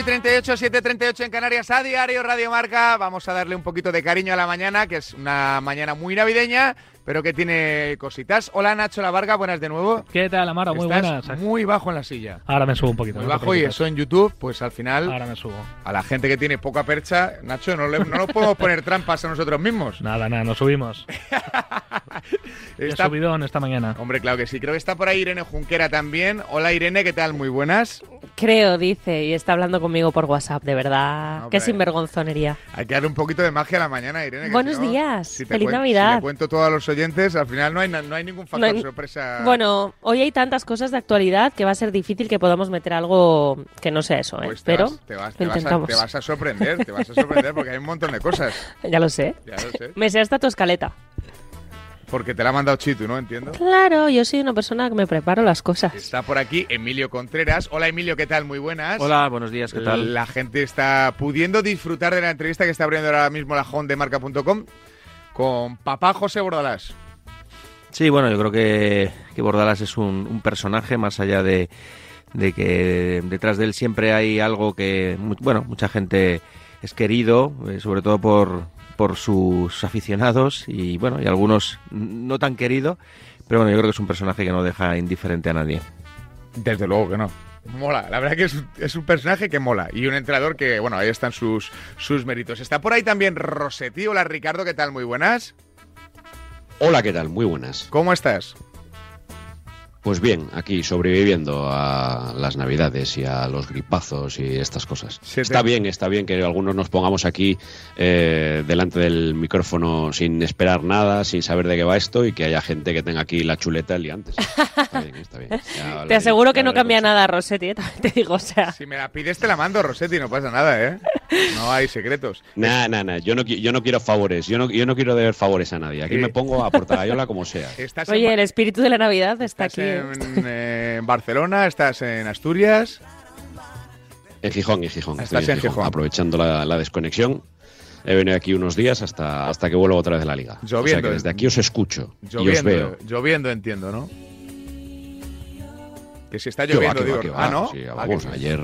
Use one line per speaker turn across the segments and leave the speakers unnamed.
8 y 38, 7 38 en Canarias a diario Radio Marca. Vamos a darle un poquito de cariño a la mañana, que es una mañana muy navideña, pero que tiene cositas. Hola Nacho La Varga, buenas de nuevo.
¿Qué tal, Amaro? Muy
Estás
buenas.
Muy bajo en la silla.
Ahora me subo un poquito.
Muy
no
bajo y eso en YouTube, pues al final
Ahora me subo.
a la gente que tiene poca percha, Nacho, no, le, no nos podemos poner trampas a nosotros mismos.
Nada, nada, nos subimos. He
Está-
subidón esta mañana.
Hombre, claro que sí. Creo que está por ahí Irene Junquera también. Hola Irene, ¿qué tal? Muy buenas.
Creo, dice, y está hablando conmigo por WhatsApp, de verdad.
No,
Qué sinvergonzonería.
Hay que darle un poquito de magia a la mañana, Irene.
Buenos
si no,
días,
si
feliz Navidad.
Si le cuento todo a los oyentes, al final no hay, no hay ningún factor
No hay-
sorpresa.
Bueno, hoy hay tantas cosas de actualidad que va a ser difícil que podamos meter algo que no sea eso, ¿eh?
Pues te
Pero
vas, te, vas, te vas a, te vas a sorprender, te vas a sorprender porque hay un montón de cosas.
Ya lo sé.
Ya lo sé.
Me sé hasta tu escaleta.
Porque te la ha mandado Chitu, ¿no? Entiendo.
Claro, yo soy una persona que me preparo las cosas.
Está por aquí Emilio Contreras. Hola Emilio, ¿qué tal? Muy buenas.
Hola, buenos días, ¿qué tal?
La gente está pudiendo disfrutar de la entrevista que está abriendo ahora mismo la home de marca.com con papá José Bordalás.
Sí, bueno, yo creo que, que Bordalas es un, un personaje más allá de, de que detrás de él siempre hay algo que, bueno, mucha gente es querido, eh, sobre todo por, por sus aficionados y, bueno, y algunos no tan querido, pero bueno, yo creo que es un personaje que no deja indiferente a nadie.
Desde luego que no. Mola, la verdad que es, es un personaje que mola y un entrenador que, bueno, ahí están sus, sus méritos. Está por ahí también Rosetti. Hola Ricardo, ¿qué tal? Muy buenas.
Hola, ¿qué tal? Muy buenas.
¿Cómo estás?
Pues bien, aquí sobreviviendo a las navidades y a los gripazos y estas cosas. Está bien, está bien que algunos nos pongamos aquí eh, delante del micrófono sin esperar nada, sin saber de qué va esto y que haya gente que tenga aquí la chuleta el día antes. Está bien, está bien. Ya
Te aseguro que
ya
no cambia
con-
nada, Rosetti, ¿eh? También te digo, o sea.
Si me la pides te la mando, Rosetti, no pasa nada, ¿eh? No hay secretos.
Nah, nah, nah. Yo no, yo no quiero favores. Yo no, yo no quiero deber favores a nadie. Aquí me pongo a portagayola como sea.
Estás
Oye,
en,
el espíritu de la Navidad está
estás
aquí.
en, eh, en Barcelona, estás en Asturias.
En Gijón, en Gijón.
Estás en Gijón.
Aprovechando la, la desconexión. He venido aquí unos días hasta, hasta que vuelva otra vez de la liga. o sea
Lloviendo,
que desde aquí os escucho y os
Lloviendo,
veo.
lloviendo entiendo, ¿no? Que si está lloviendo,
que va,
digo.
va.
Ah, ¿no?
Sí,
Ah,
vamos, ayer...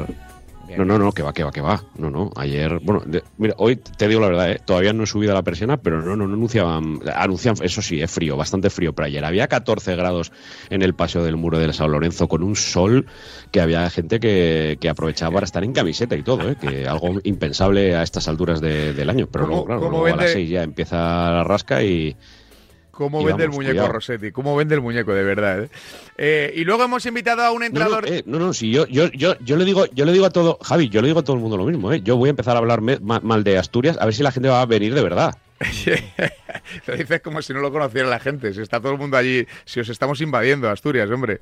Bien.
No, no, no, que va, que va, que va. No, no, ayer... Bueno, de- mira, hoy te digo la verdad, ¿eh? todavía no he subido a la persiana, pero no, no, no anunciaban... Anuncian, eso sí, es frío, bastante frío, pero ayer había 14 grados en el paseo del muro del San Lorenzo con un sol que había gente que, que aprovechaba para estar en camiseta y todo, ¿eh? que algo impensable a estas alturas de- del año. Pero
¿Cómo-
luego, claro, luego a las
vende-
6 ya empieza la rasca y...
¿Cómo vende el muñeco
cuidado.
Rosetti? ¿Cómo vende el muñeco, de verdad? eh? Eh, y luego hemos invitado a un
No, no,
entrenador...
eh, no, no, si yo, yo, yo, yo le digo, yo le digo a todo, Javi, yo le digo a todo el mundo lo mismo, ¿eh? Yo voy a empezar a hablar ma- mal de Asturias, a ver si la gente va a venir de verdad.
Lo dices como si no lo conociera la gente. Si está todo el mundo allí, si os estamos invadiendo Asturias, hombre.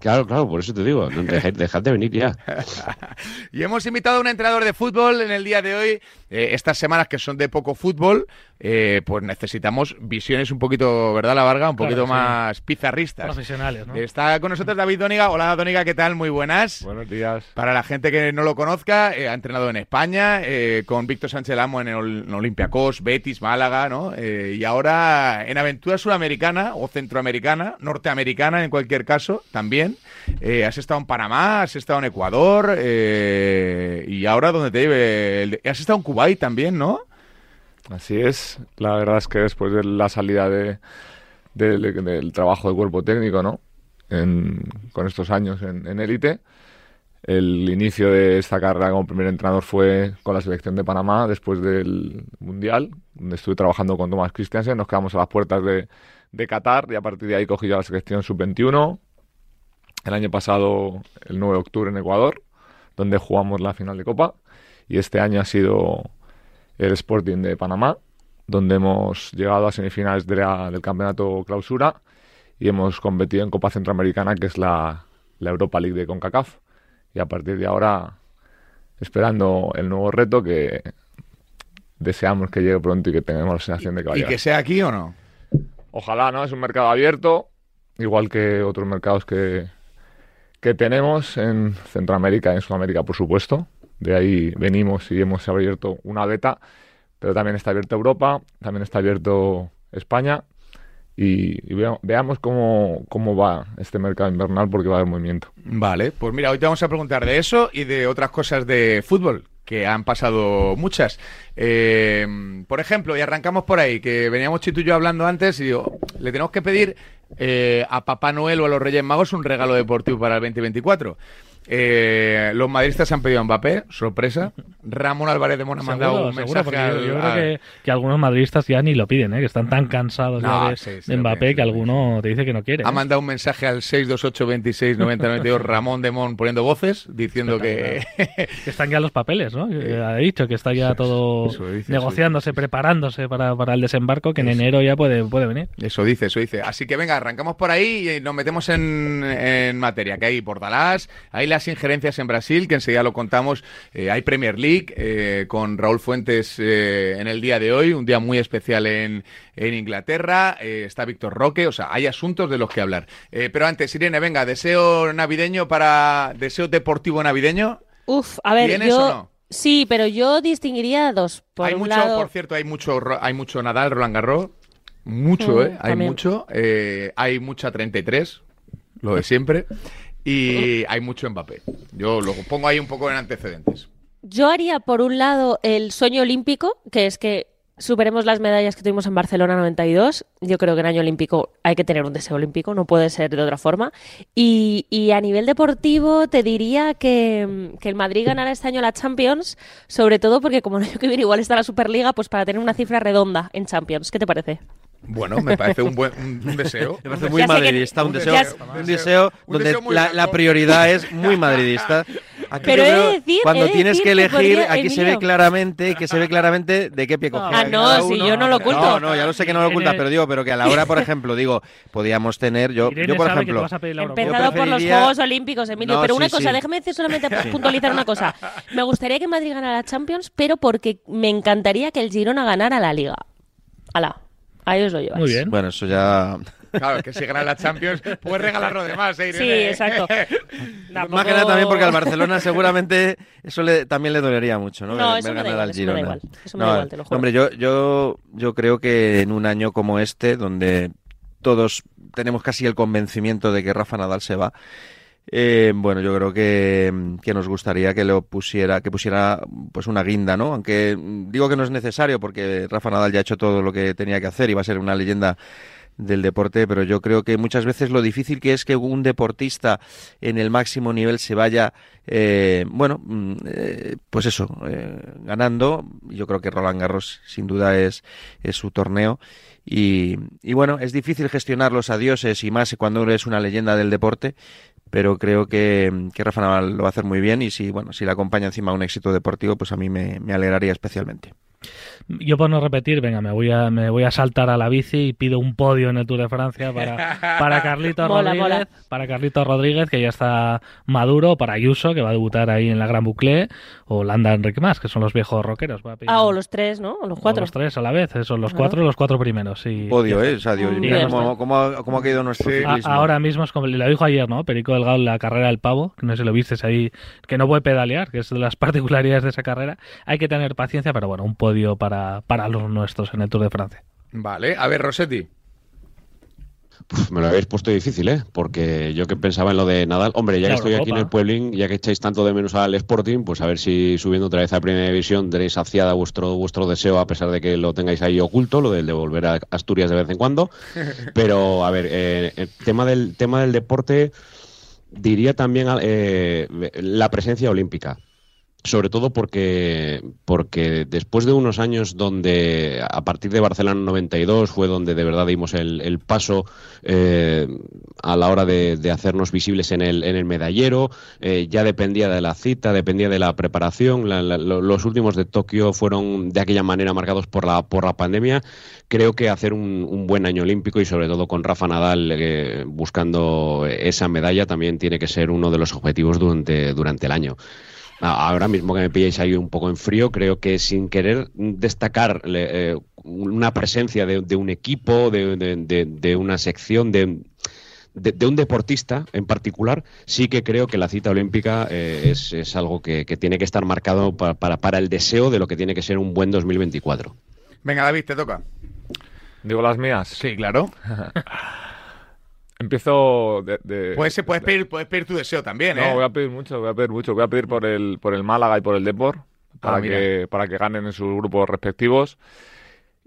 Claro, claro, por eso te digo, no, dejad de venir ya.
Y hemos invitado a un entrenador de fútbol en el día de hoy. Eh, estas semanas que son de poco fútbol, eh, pues necesitamos visiones un poquito, ¿verdad, La Varga? Un
Claro,
poquito
sí.
más pizarristas.
Profesionales, ¿no?
Está con nosotros David Dóniga. Hola, Dóniga, ¿qué tal? Muy buenas.
Buenos días.
Para la gente que no lo conozca, eh, ha entrenado en España eh, con Víctor Sánchez Lamo en, el, en Olympiacos, Betis, Málaga, ¿no? Eh, y ahora en aventura sudamericana o centroamericana, norteamericana en cualquier caso, también. Eh, has estado en Panamá, has estado en Ecuador eh, y ahora donde te lleve. el- has estado en También, ¿no?
Así es. La verdad es que después de la salida de, del- trabajo de cuerpo técnico, ¿no? En- con estos años en en élite, el inicio de esta carrera como primer entrenador fue con la selección de Panamá después del Mundial, donde estuve trabajando con Tomás Christiansen. Nos quedamos a las puertas de, de Qatar y a partir de ahí cogí yo la selección sub-21. El año pasado, el 9 de octubre en Ecuador, donde jugamos la final de Copa. Y este año ha sido el Sporting de Panamá, donde hemos llegado a semifinales de la- del campeonato clausura y hemos competido en Copa Centroamericana, que es la, la Europa League de CONCACAF. Y a partir de ahora, esperando el nuevo reto que deseamos que llegue pronto y que tengamos la sensación de que va a
Y
llegar.
que sea aquí o no.
Ojalá, ¿no? Es un mercado abierto, igual que otros mercados que, que tenemos en Centroamérica y en Sudamérica, por supuesto. De ahí venimos y hemos abierto una beta, pero también está abierta Europa, también está abierto España y, veamos cómo, cómo va este mercado invernal porque va a haber movimiento.
Vale, pues mira, hoy te vamos a preguntar de eso y de otras cosas de fútbol que han pasado muchas. Eh, por ejemplo, y arrancamos por ahí, que veníamos Chito y yo hablando antes y digo, le tenemos que pedir eh, a Papá Noel o a los Reyes Magos un regalo deportivo para el 2024. Eh, los madridistas han pedido a Mbappé, sorpresa. Ramón Álvarez de Mona ha mandado un mensaje.
yo, creo que, algunos madridistas ya ni lo piden, ¿eh? que están tan cansados de, Mbappé que alguno te dice que no quiere.
Ha
¿eh?
mandado un mensaje al 628 26 Ramón de Mon poniendo voces diciendo que...
que están ya los papeles, ¿no? ha dicho que está ya todo negociándose, preparándose para, para, el desembarco que en enero ya puede, puede venir.
Eso dice, eso dice. Así que venga, arrancamos por ahí y nos metemos en, en materia, que hay Portalás, hay las injerencias en Brasil, que enseguida lo contamos. Eh, hay Premier League eh, con Raúl Fuentes eh, en el día de hoy, un día muy especial en, en Inglaterra. está Víctor Roque, o sea, hay asuntos de los que hablar. pero antes, Irene, venga, deseo navideño para. deseo deportivo navideño.
Uf, a ver, yo... Sí, pero yo distinguiría dos. Por
hay mucho, por cierto, hay mucho, hay mucho Nadal, Roland Garros. Mucho, mm, ¿eh? Hay mucho. hay mucha 33, lo de siempre. Y hay mucho Mbappé. Yo lo pongo ahí un poco en antecedentes.
Yo haría, por un lado, el sueño olímpico, que es que superemos las medallas que tuvimos en Barcelona 92. Yo creo que en año olímpico hay que tener un deseo olímpico, no puede ser de otra forma. Y, a nivel deportivo te diría que, el Madrid ganará este año la Champions, sobre todo porque como el año que viene igual está la Superliga, pues para tener una cifra redonda en Champions. ¿Qué te parece?
Bueno, me parece un buen un, deseo.
Me parece muy madridista, un, deseo, un deseo donde la, prioridad es muy madridista.
Pero decir,
cuando tienes que elegir, aquí se ve claramente, que se ve claramente de qué pie coger.
Ah, no, si yo no lo oculto.
No, no, ya lo sé que no lo ocultas, pero digo, pero que a la hora, por ejemplo, digo, podíamos tener, yo, yo por ejemplo,
empezado por los Juegos Olímpicos, Emilio, pero una cosa, déjame decir solamente puntualizar una cosa. Me gustaría que Madrid ganara la Champions, pero porque me encantaría que el Girona ganara la Liga. Ala. Ahí os lo llevas.
Muy bien.
Bueno, eso ya.
Claro, que si gana la Champions, puedes regalarlo de más, ¿eh,
Sí, exacto.
Más que nada también porque al Barcelona seguramente eso le, también le dolería mucho, ¿no?
No, eso me, da igual, eso me da igual. Eso me da igual, te lo juro.
Hombre, yo, yo, yo creo que en un año como este, donde todos tenemos casi el convencimiento de que Rafa Nadal se va, eh, bueno, yo creo que, que, nos gustaría que lo pusiera, que pusiera pues una guinda, ¿no? Aunque digo que no es necesario porque Rafa Nadal ya ha hecho todo lo que tenía que hacer y va a ser una leyenda del deporte, pero yo creo que muchas veces lo difícil que es que un deportista en el máximo nivel se vaya, eh, bueno, mm, eh, pues eso, ganando. Yo creo que Roland Garros sin duda es, es su torneo. Y, y, bueno, es difícil gestionar los adioses y más cuando eres una leyenda del deporte, pero creo que, que, Rafa Nadal lo va a hacer muy bien y si, bueno, si le acompaña encima un éxito deportivo, pues a mí me, me alegraría especialmente.
Yo por no repetir, venga, me voy a me voy a saltar a la bici y pido un podio en el Tour de Francia para, para Carlito Rodríguez, para Carlito Rodríguez que ya está maduro, para Ayuso que va a debutar ahí en la Gran Bucle o Landa Enrique más, que son los viejos rockeros.
ah, o los tres, ¿no? O los cuatro.
los tres a la vez, son los cuatro, los cuatro primeros. Sí.
Podio, ¿eh? O sea, ¿cómo, ha, caído nuestro
Ahora mismo es como lo dijo ayer, ¿no? Perico Delgado en la carrera del pavo, que no sé si lo viste ahí, que no puede pedalear, que es de las particularidades de esa carrera. Hay que tener paciencia, pero bueno, un podio para para, los nuestros en el Tour de Francia.
Vale, a ver, Rossetti.
me lo habéis puesto difícil, ¿eh? Porque yo que pensaba en lo de Nadal. Hombre, ya que estoy aquí en el Pueblín, ya que echáis tanto de menos al Sporting, pues a ver si subiendo otra vez a Primera División tenéis saciada vuestro, vuestro deseo, a pesar de que lo tengáis ahí oculto, lo del de volver a Asturias de vez en cuando. Pero, a ver, eh, el tema del, tema del deporte, diría también eh, la presencia olímpica sobre todo porque, porque después de unos años donde a partir de Barcelona 92 fue donde de verdad dimos el, paso eh, a la hora de, hacernos visibles en el, en el medallero, eh, ya dependía de la cita, dependía de la preparación, los últimos de Tokio fueron de aquella manera marcados por la, por la pandemia, creo que hacer un, buen año olímpico y sobre todo con Rafa Nadal eh, buscando esa medalla también tiene que ser uno de los objetivos durante, durante el año ahora mismo que me pilláis ahí un poco en frío, creo que sin querer destacar eh, una presencia de, un equipo, de, una sección, de, un deportista en particular, sí que creo que la cita olímpica eh, es, algo que, tiene que estar marcado para, para, el deseo de lo que tiene que ser un buen 2024.
Venga, David, te toca.
¿Digo las mías?
Sí, claro.
Empiezo de...
puedes, puedes, pedir, puedes pedir tu deseo también, ¿eh?
No, voy a pedir mucho, voy a pedir mucho. Voy a pedir por el, por el Málaga y por el Depor, para, ah, que, para que ganen en sus grupos respectivos.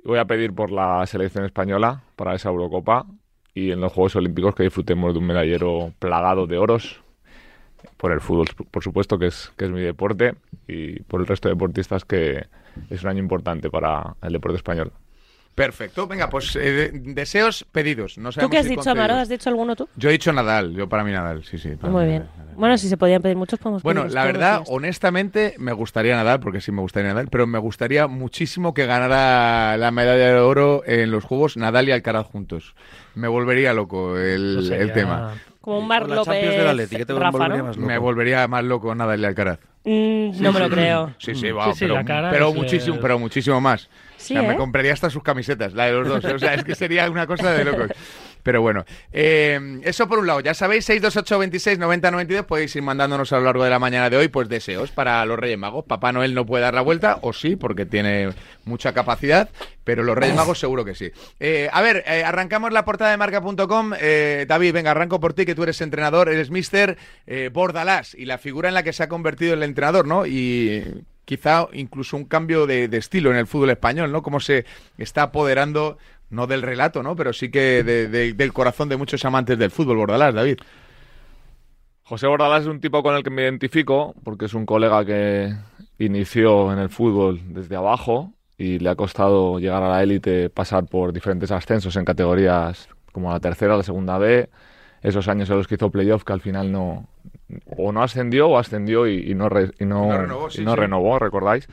Voy a pedir por la selección española para esa Eurocopa y en los Juegos Olímpicos que disfrutemos de un medallero plagado de oros por el fútbol, por supuesto, que es, que es mi deporte, y por el resto de deportistas que es un año importante para el deporte español.
Perfecto, venga, pues eh, deseos pedidos. No
¿Tú qué has dicho, Amaro? ¿Has dicho alguno tú?
Yo he dicho Nadal, yo para mí Nadal, sí, sí.
Muy bien. Bueno, si se podían pedir muchos, podemos
Bueno, la verdad, honestamente, me gustaría Nadal, porque sí me gustaría Nadal, pero me gustaría muchísimo que ganara la medalla de oro en los Juegos Nadal y Alcaraz juntos. Me volvería loco el, tema.
Como un Mar López, Rafa, ¿no?
Me volvería más loco Nadal y Alcaraz.
Mm, no me lo creo.
Sí, sí, va, pero, muchísimo, pero muchísimo más. Me ¿eh? compraría hasta sus camisetas, la de los dos. O sea, es que sería una cosa de locos. Pero bueno, eh, eso por un lado. Ya sabéis, 628 26 90 92 podéis ir mandándonos a lo largo de la mañana de hoy pues deseos para los Reyes Magos. Papá Noel no puede dar la vuelta, o sí, porque tiene mucha capacidad, pero los Reyes Magos seguro que sí. Eh, a ver, arrancamos la portada de marca.com. David, venga, arranco por ti, que tú eres entrenador, eres mister Bordalás y la figura en la que se ha convertido el entrenador, ¿no? Y quizá incluso un cambio de, estilo en el fútbol español, ¿no? Cómo se está apoderando, no del relato, ¿no? Pero sí que del corazón de muchos amantes del fútbol, Bordalás, David.
José Bordalás es un tipo con el que me identifico, porque es un colega que inició en el fútbol desde abajo y le ha costado llegar a la élite, pasar por diferentes ascensos en categorías como la tercera, la segunda B, esos años en los que hizo playoff que al final no, o no ascendió o ascendió y, no, y no, renovó, ¿recordáis?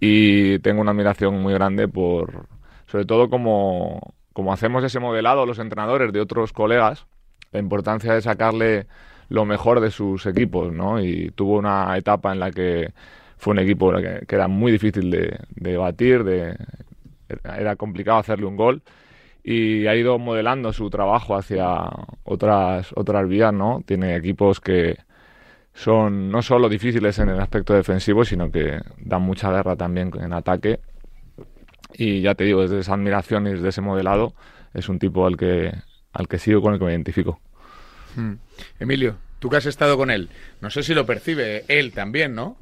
Y tengo una admiración muy grande por, sobre todo como, como hacemos ese modelado los entrenadores de otros colegas, la importancia de sacarle lo mejor de sus equipos, ¿no? Y tuvo una etapa en la que fue un equipo que, era muy difícil de, de batir, de, era complicado hacerle un gol y ha ido modelando su trabajo hacia otras otras vías, ¿no? Tiene equipos que son no solo difíciles en el aspecto defensivo, sino que dan mucha guerra también en ataque. Y ya te digo, desde esa admiración y desde ese modelado, es un tipo al que, al que sigo con el que me identifico.
Hmm. Emilio, tú que has estado con él, no sé si lo percibe él también, ¿no?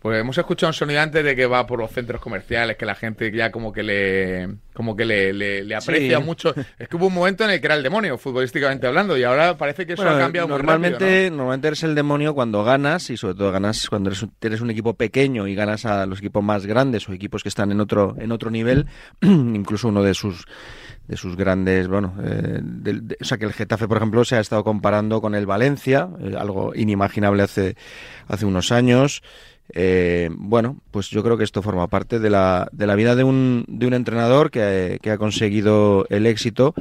Pues hemos escuchado un sonido antes de que va por los centros comerciales, que la gente ya como que le como que le, le, aprecia mucho. Es que hubo un momento en el que era el demonio, futbolísticamente hablando, y ahora parece que eso ha cambiado
normalmente,
muy
rápido, Normalmente eres el demonio cuando ganas, y sobre todo ganas cuando eres un, tienes un equipo pequeño y ganas a los equipos más grandes o equipos que están en otro, en otro nivel, incluso uno de sus de sus grandes, bueno, eh, o sea que el Getafe, por ejemplo, se ha estado comparando con el Valencia, eh, algo inimaginable hace, hace unos años. Eh, bueno, pues yo creo que esto forma parte de la, de la vida de un, de un entrenador que, que, ha conseguido el éxito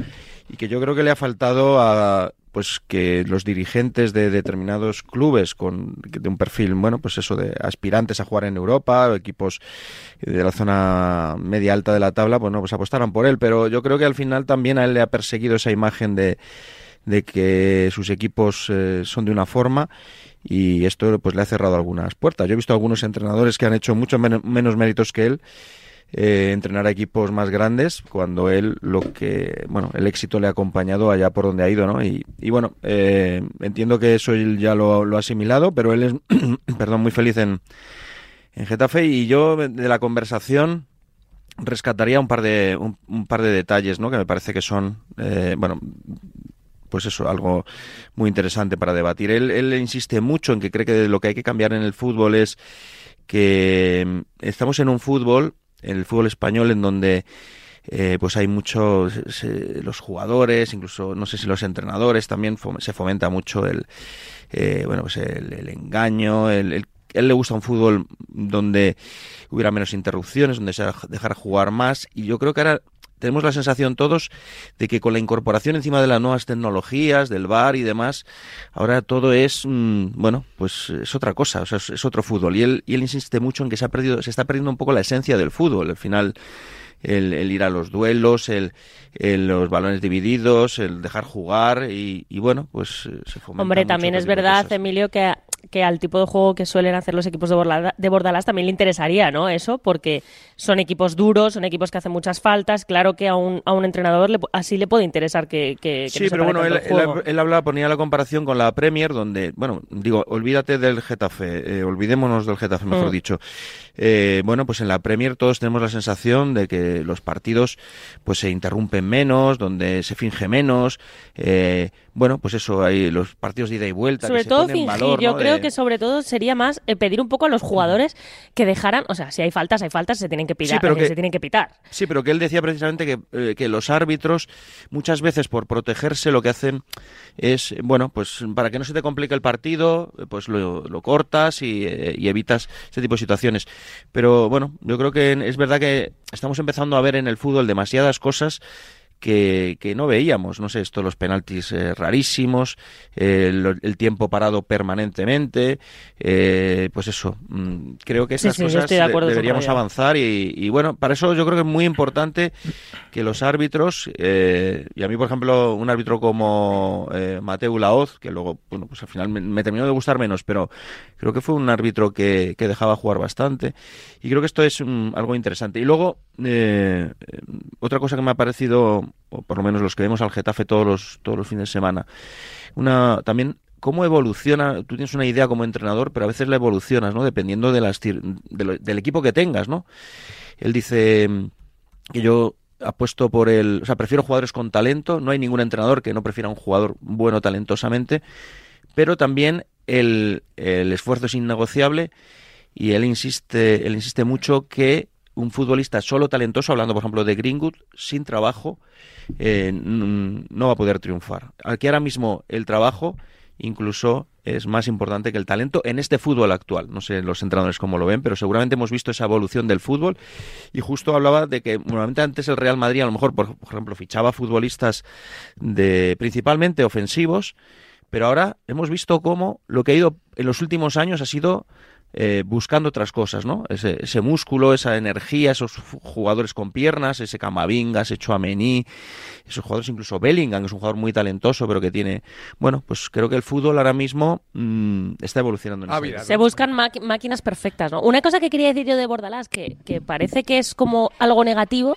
y que yo creo que le ha faltado a pues que los dirigentes de determinados clubes con de un perfil bueno pues eso de aspirantes a jugar en Europa equipos de la zona media alta de la tabla bueno pues apostaran por él. Pero yo creo que al final también a él le ha perseguido esa imagen de, de que sus equipos eh, son de una forma y esto pues le ha cerrado algunas puertas. Yo he visto algunos entrenadores que han hecho mucho menos méritos que él eh, entrenar a equipos más grandes cuando él lo que bueno el éxito le ha acompañado allá por donde ha ido no y, bueno eh, entiendo que eso él ya lo, ha asimilado pero él es perdón muy feliz en en Getafe y yo de la conversación rescataría un par de un, par de detalles no que me parece que son eh, bueno pues eso, algo muy interesante para debatir. Él, él insiste mucho en que cree que lo que hay que cambiar en el fútbol es que mm, estamos en un fútbol, en el fútbol español, en donde eh, pues hay muchos los jugadores, incluso no sé si los entrenadores también se fomenta mucho el eh, bueno pues el, engaño, el, él le gusta un fútbol donde hubiera menos interrupciones, donde se dejara jugar más y yo creo que ahora tenemos la sensación todos de que con la incorporación encima de las nuevas tecnologías, del bar y demás, ahora todo es, mm, bueno, pues es otra cosa, o sea, es, otro fútbol. Y él, y él insiste mucho en que se, ha perdido, se está perdiendo un poco la esencia del fútbol. Al final, el, ir a los duelos, el, los balones divididos, el dejar jugar y, bueno, pues eh, se fomenta
Hombre, también es verdad, Emilio, que que al tipo de juego que suelen hacer los equipos de, de Bordalás también le interesaría, ¿no? Eso, porque son equipos duros, son equipos que hacen muchas faltas. Claro que a un, a un entrenador así le puede interesar que. que,
sí, pero bueno, él, él, hablaba, ponía la comparación con la Premier, donde, bueno, digo, olvídate del Getafe, eh, olvidémonos del Getafe, mejor mm. dicho. Eh, bueno, pues en la Premier todos tenemos la sensación de que los partidos pues se interrumpen menos, donde se finge menos. Eh, bueno, pues eso, hay los partidos de ida y vuelta.
Sobre
que
todo
se
fingir, yo creo que sobre todo sería más eh, pedir un poco a los jugadores que dejaran, o sea, si hay faltas, hay faltas, se tienen que pitar, sí, que, se tienen que pitar.
Sí, pero que él decía precisamente que, que los árbitros muchas veces por protegerse lo que hacen es, bueno, pues para que no se te complique el partido, pues lo, cortas y, y evitas este tipo de situaciones. Pero bueno, yo creo que es verdad que estamos empezando a ver en el fútbol demasiadas cosas que, no veíamos, no sé, esto, los penaltis eh, rarísimos, el, tiempo parado permanentemente, eh, pues eso, mm, creo que esas cosas deberíamos avanzar y, bueno, para eso yo creo que es muy importante que los árbitros, eh, y a mí por ejemplo un árbitro como Mateo Laoz, que luego, bueno, pues al final me, terminó de gustar menos, pero creo que fue un árbitro que, dejaba jugar bastante y creo que esto es mm, algo interesante. Y luego, otra cosa que me ha parecido o por lo menos los que vemos al Getafe todos los, todos los fines de semana. Una, también cómo evoluciona, tú tienes una idea como entrenador, pero a veces la evolucionas, ¿no? Dependiendo de las, del equipo que tengas, ¿no? Él dice que yo apuesto por el, o sea, prefiero jugadores con talento, no hay ningún entrenador que no prefiera un jugador bueno talentosamente, pero también el, el esfuerzo es innegociable y él insiste, él insiste mucho que un futbolista solo talentoso, hablando por ejemplo de Greenwood, sin trabajo, eh, no va a poder triunfar. Aquí ahora mismo el trabajo incluso es más importante que el talento en este fútbol actual. No sé los entrenadores cómo lo ven, pero seguramente hemos visto esa evolución del fútbol. Y justo hablaba de que normalmente antes el Real Madrid a lo mejor, por, ejemplo, fichaba futbolistas de principalmente ofensivos, pero ahora hemos visto cómo lo que ha ido en los últimos años ha sido eh, buscando otras cosas, ¿no? Ese, ese, músculo, esa energía, esos jugadores con piernas, ese Camavinga, ese Chouameni, esos jugadores, incluso Bellingham, que es un jugador muy talentoso, pero que tiene, bueno, pues creo que el fútbol ahora mismo mm, está evolucionando. En
ah, Se buscan máquinas perfectas, ¿no? Una cosa que quería decir yo de Bordalás, que, que parece que es como algo negativo,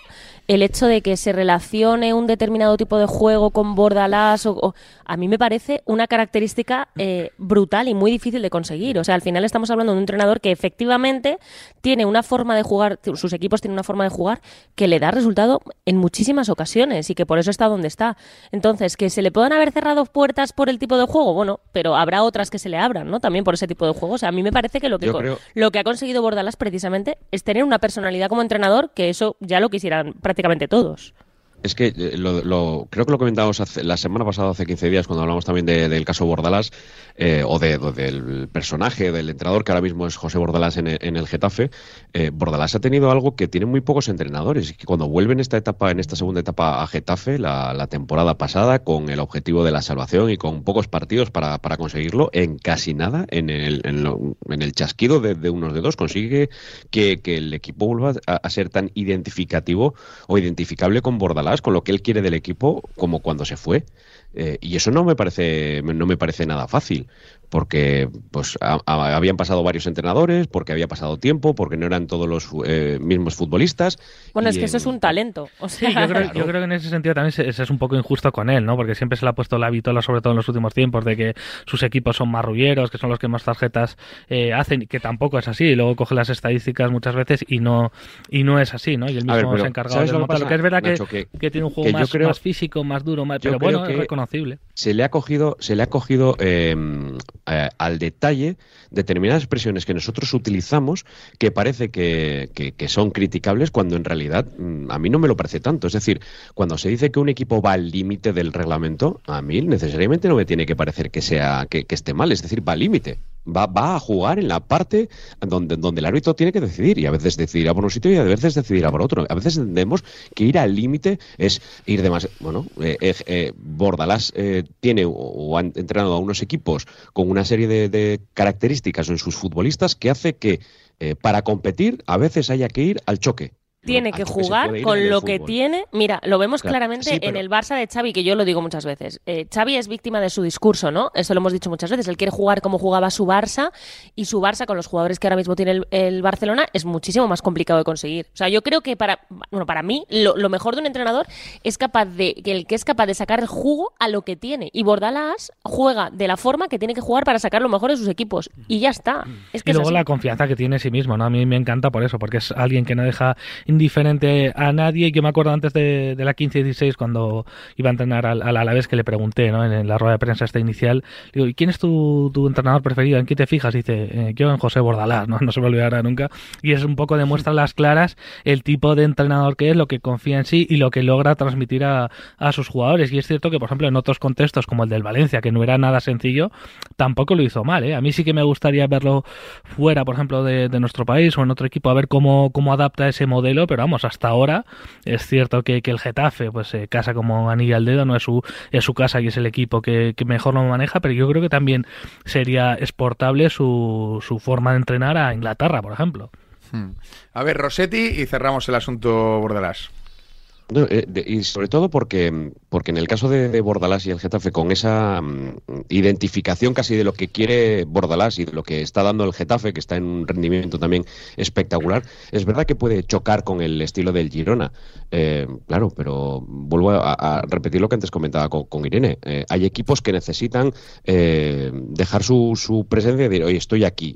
el hecho de que se relacione un determinado tipo de juego con Bordalás, o, a mí me parece una característica eh, brutal y muy difícil de conseguir. O sea, al final estamos hablando de un entrenador que efectivamente tiene una forma de jugar, sus equipos tienen una forma de jugar que le da resultado en muchísimas ocasiones y que por eso está donde está. Entonces, que se le puedan haber cerrado puertas por el tipo de juego, bueno, pero habrá otras que se le abran, ¿no? También por ese tipo de juego. O sea, a mí me parece que lo que, lo que ha conseguido Bordalás precisamente es tener una personalidad como entrenador que eso ya lo quisieran prácticamente todos.
Es que eh, lo, creo que lo comentamos la semana pasada, hace 15 días, cuando hablamos también del caso Bordalás, eh, o, de, del personaje, del entrenador que ahora mismo es José Bordalás en, el Getafe. Eh, Bordalás ha tenido algo que tiene muy pocos entrenadores, y que cuando vuelve en esta etapa, en esta segunda etapa a Getafe, la, temporada pasada, con el objetivo de la salvación y con pocos partidos para, conseguirlo, en casi nada, en el, en, el chasquido de, de, unos dedos, consigue que, el equipo vuelva a ser tan identificativo o identificable con Bordalás con lo que él quiere del equipo, como cuando se fue. Eh, y eso no me parece no me parece nada fácil porque pues habían pasado varios entrenadores, porque había pasado tiempo, porque no eran todos los eh, mismos futbolistas.
Bueno, es que eso es un talento. O sea...
yo, creo, que en ese sentido también es, es un poco injusto con él, ¿no? Porque siempre se le ha puesto la vitola, sobre todo en los últimos tiempos, de que sus equipos son marrulleros, que son los que más tarjetas eh, hacen, que tampoco es así. Y luego coge las estadísticas muchas veces y no y no es así, ¿no? Y él mismo se ha encargado de lo, que es verdad que, que, tiene un juego más, más, físico, más duro, más, pero bueno, es reconocible.
Se le ha cogido, se le ha cogido eh, eh, al detalle determinadas expresiones que nosotros utilizamos que parece que, son criticables cuando en realidad mm, a mí no me lo parece tanto. Es decir, cuando se dice que un equipo va al límite del reglamento, a mí necesariamente no me tiene que parecer que sea que, que esté mal, es decir, va al límite va, va a jugar en la parte donde, donde el árbitro tiene que decidir y a veces decidirá por un sitio y a veces decidirá por otro. A veces entendemos que ir al límite es ir de más. Bueno, eh, eh, eh Bordalás eh, tiene o, ha entrenado a unos equipos con una serie de, de características en sus futbolistas que hace que para competir a veces haya que ir al choque
tiene que jugar con lo que tiene. Mira, lo vemos claramente en el Barça de Xavi, que yo lo digo muchas veces. Eh, Xavi es víctima de su discurso, ¿no? Eso lo hemos dicho muchas veces. Él quiere jugar como jugaba su Barça y su Barça con los jugadores que ahora mismo tiene el, Barcelona es muchísimo más complicado de conseguir. O sea, yo creo que para, bueno, para mí lo, mejor de un entrenador es capaz de que el que es capaz de sacar el jugo a lo que tiene. Y Bordalás juega de la forma que tiene que jugar para sacar lo mejor de sus equipos. Y ya está. Es que
y luego la confianza que tiene en sí mismo, ¿no? A mí me encanta por eso, porque es alguien que no deja indiferente a nadie. Yo me acuerdo antes de, la 15-16, cuando iba a entrenar al, al Alavés, que le pregunté ¿no? en, la rueda de prensa esta inicial, digo, ¿y quién es tu, entrenador preferido? ¿En qué te fijas? dice, eh, yo en José Bordalás, ¿no? no se me olvidará nunca. Y es un poco demuestra las claras el tipo de entrenador que es, lo que confía en sí y lo que logra transmitir a, sus jugadores. Y es cierto que, por ejemplo, en otros contextos como el del Valencia, que no era nada sencillo, tampoco lo hizo mal. ¿eh? A mí sí que me gustaría verlo fuera, por ejemplo, de, de nuestro país o en otro equipo, a ver cómo, cómo adapta ese modelo, pero vamos, hasta ahora es cierto que, que el Getafe pues se casa como anilla al dedo, no es su, es su casa y es el equipo que, mejor lo maneja, pero yo creo que también sería exportable su, su forma de entrenar a Inglaterra, por ejemplo.
Hmm. A ver, Rossetti, y cerramos el asunto Bordalás.
Eh, y sobre todo porque, porque en el caso de, Bordalás y el Getafe, con esa mm, identificación casi de lo que quiere Bordalás y de lo que está dando el Getafe, que está en un rendimiento también espectacular, es verdad que puede chocar con el estilo del Girona. Eh, claro, pero vuelvo a, repetir lo que antes comentaba con, Irene. Eh, hay equipos que necesitan dejar su, su, presencia y decir, oye, estoy aquí,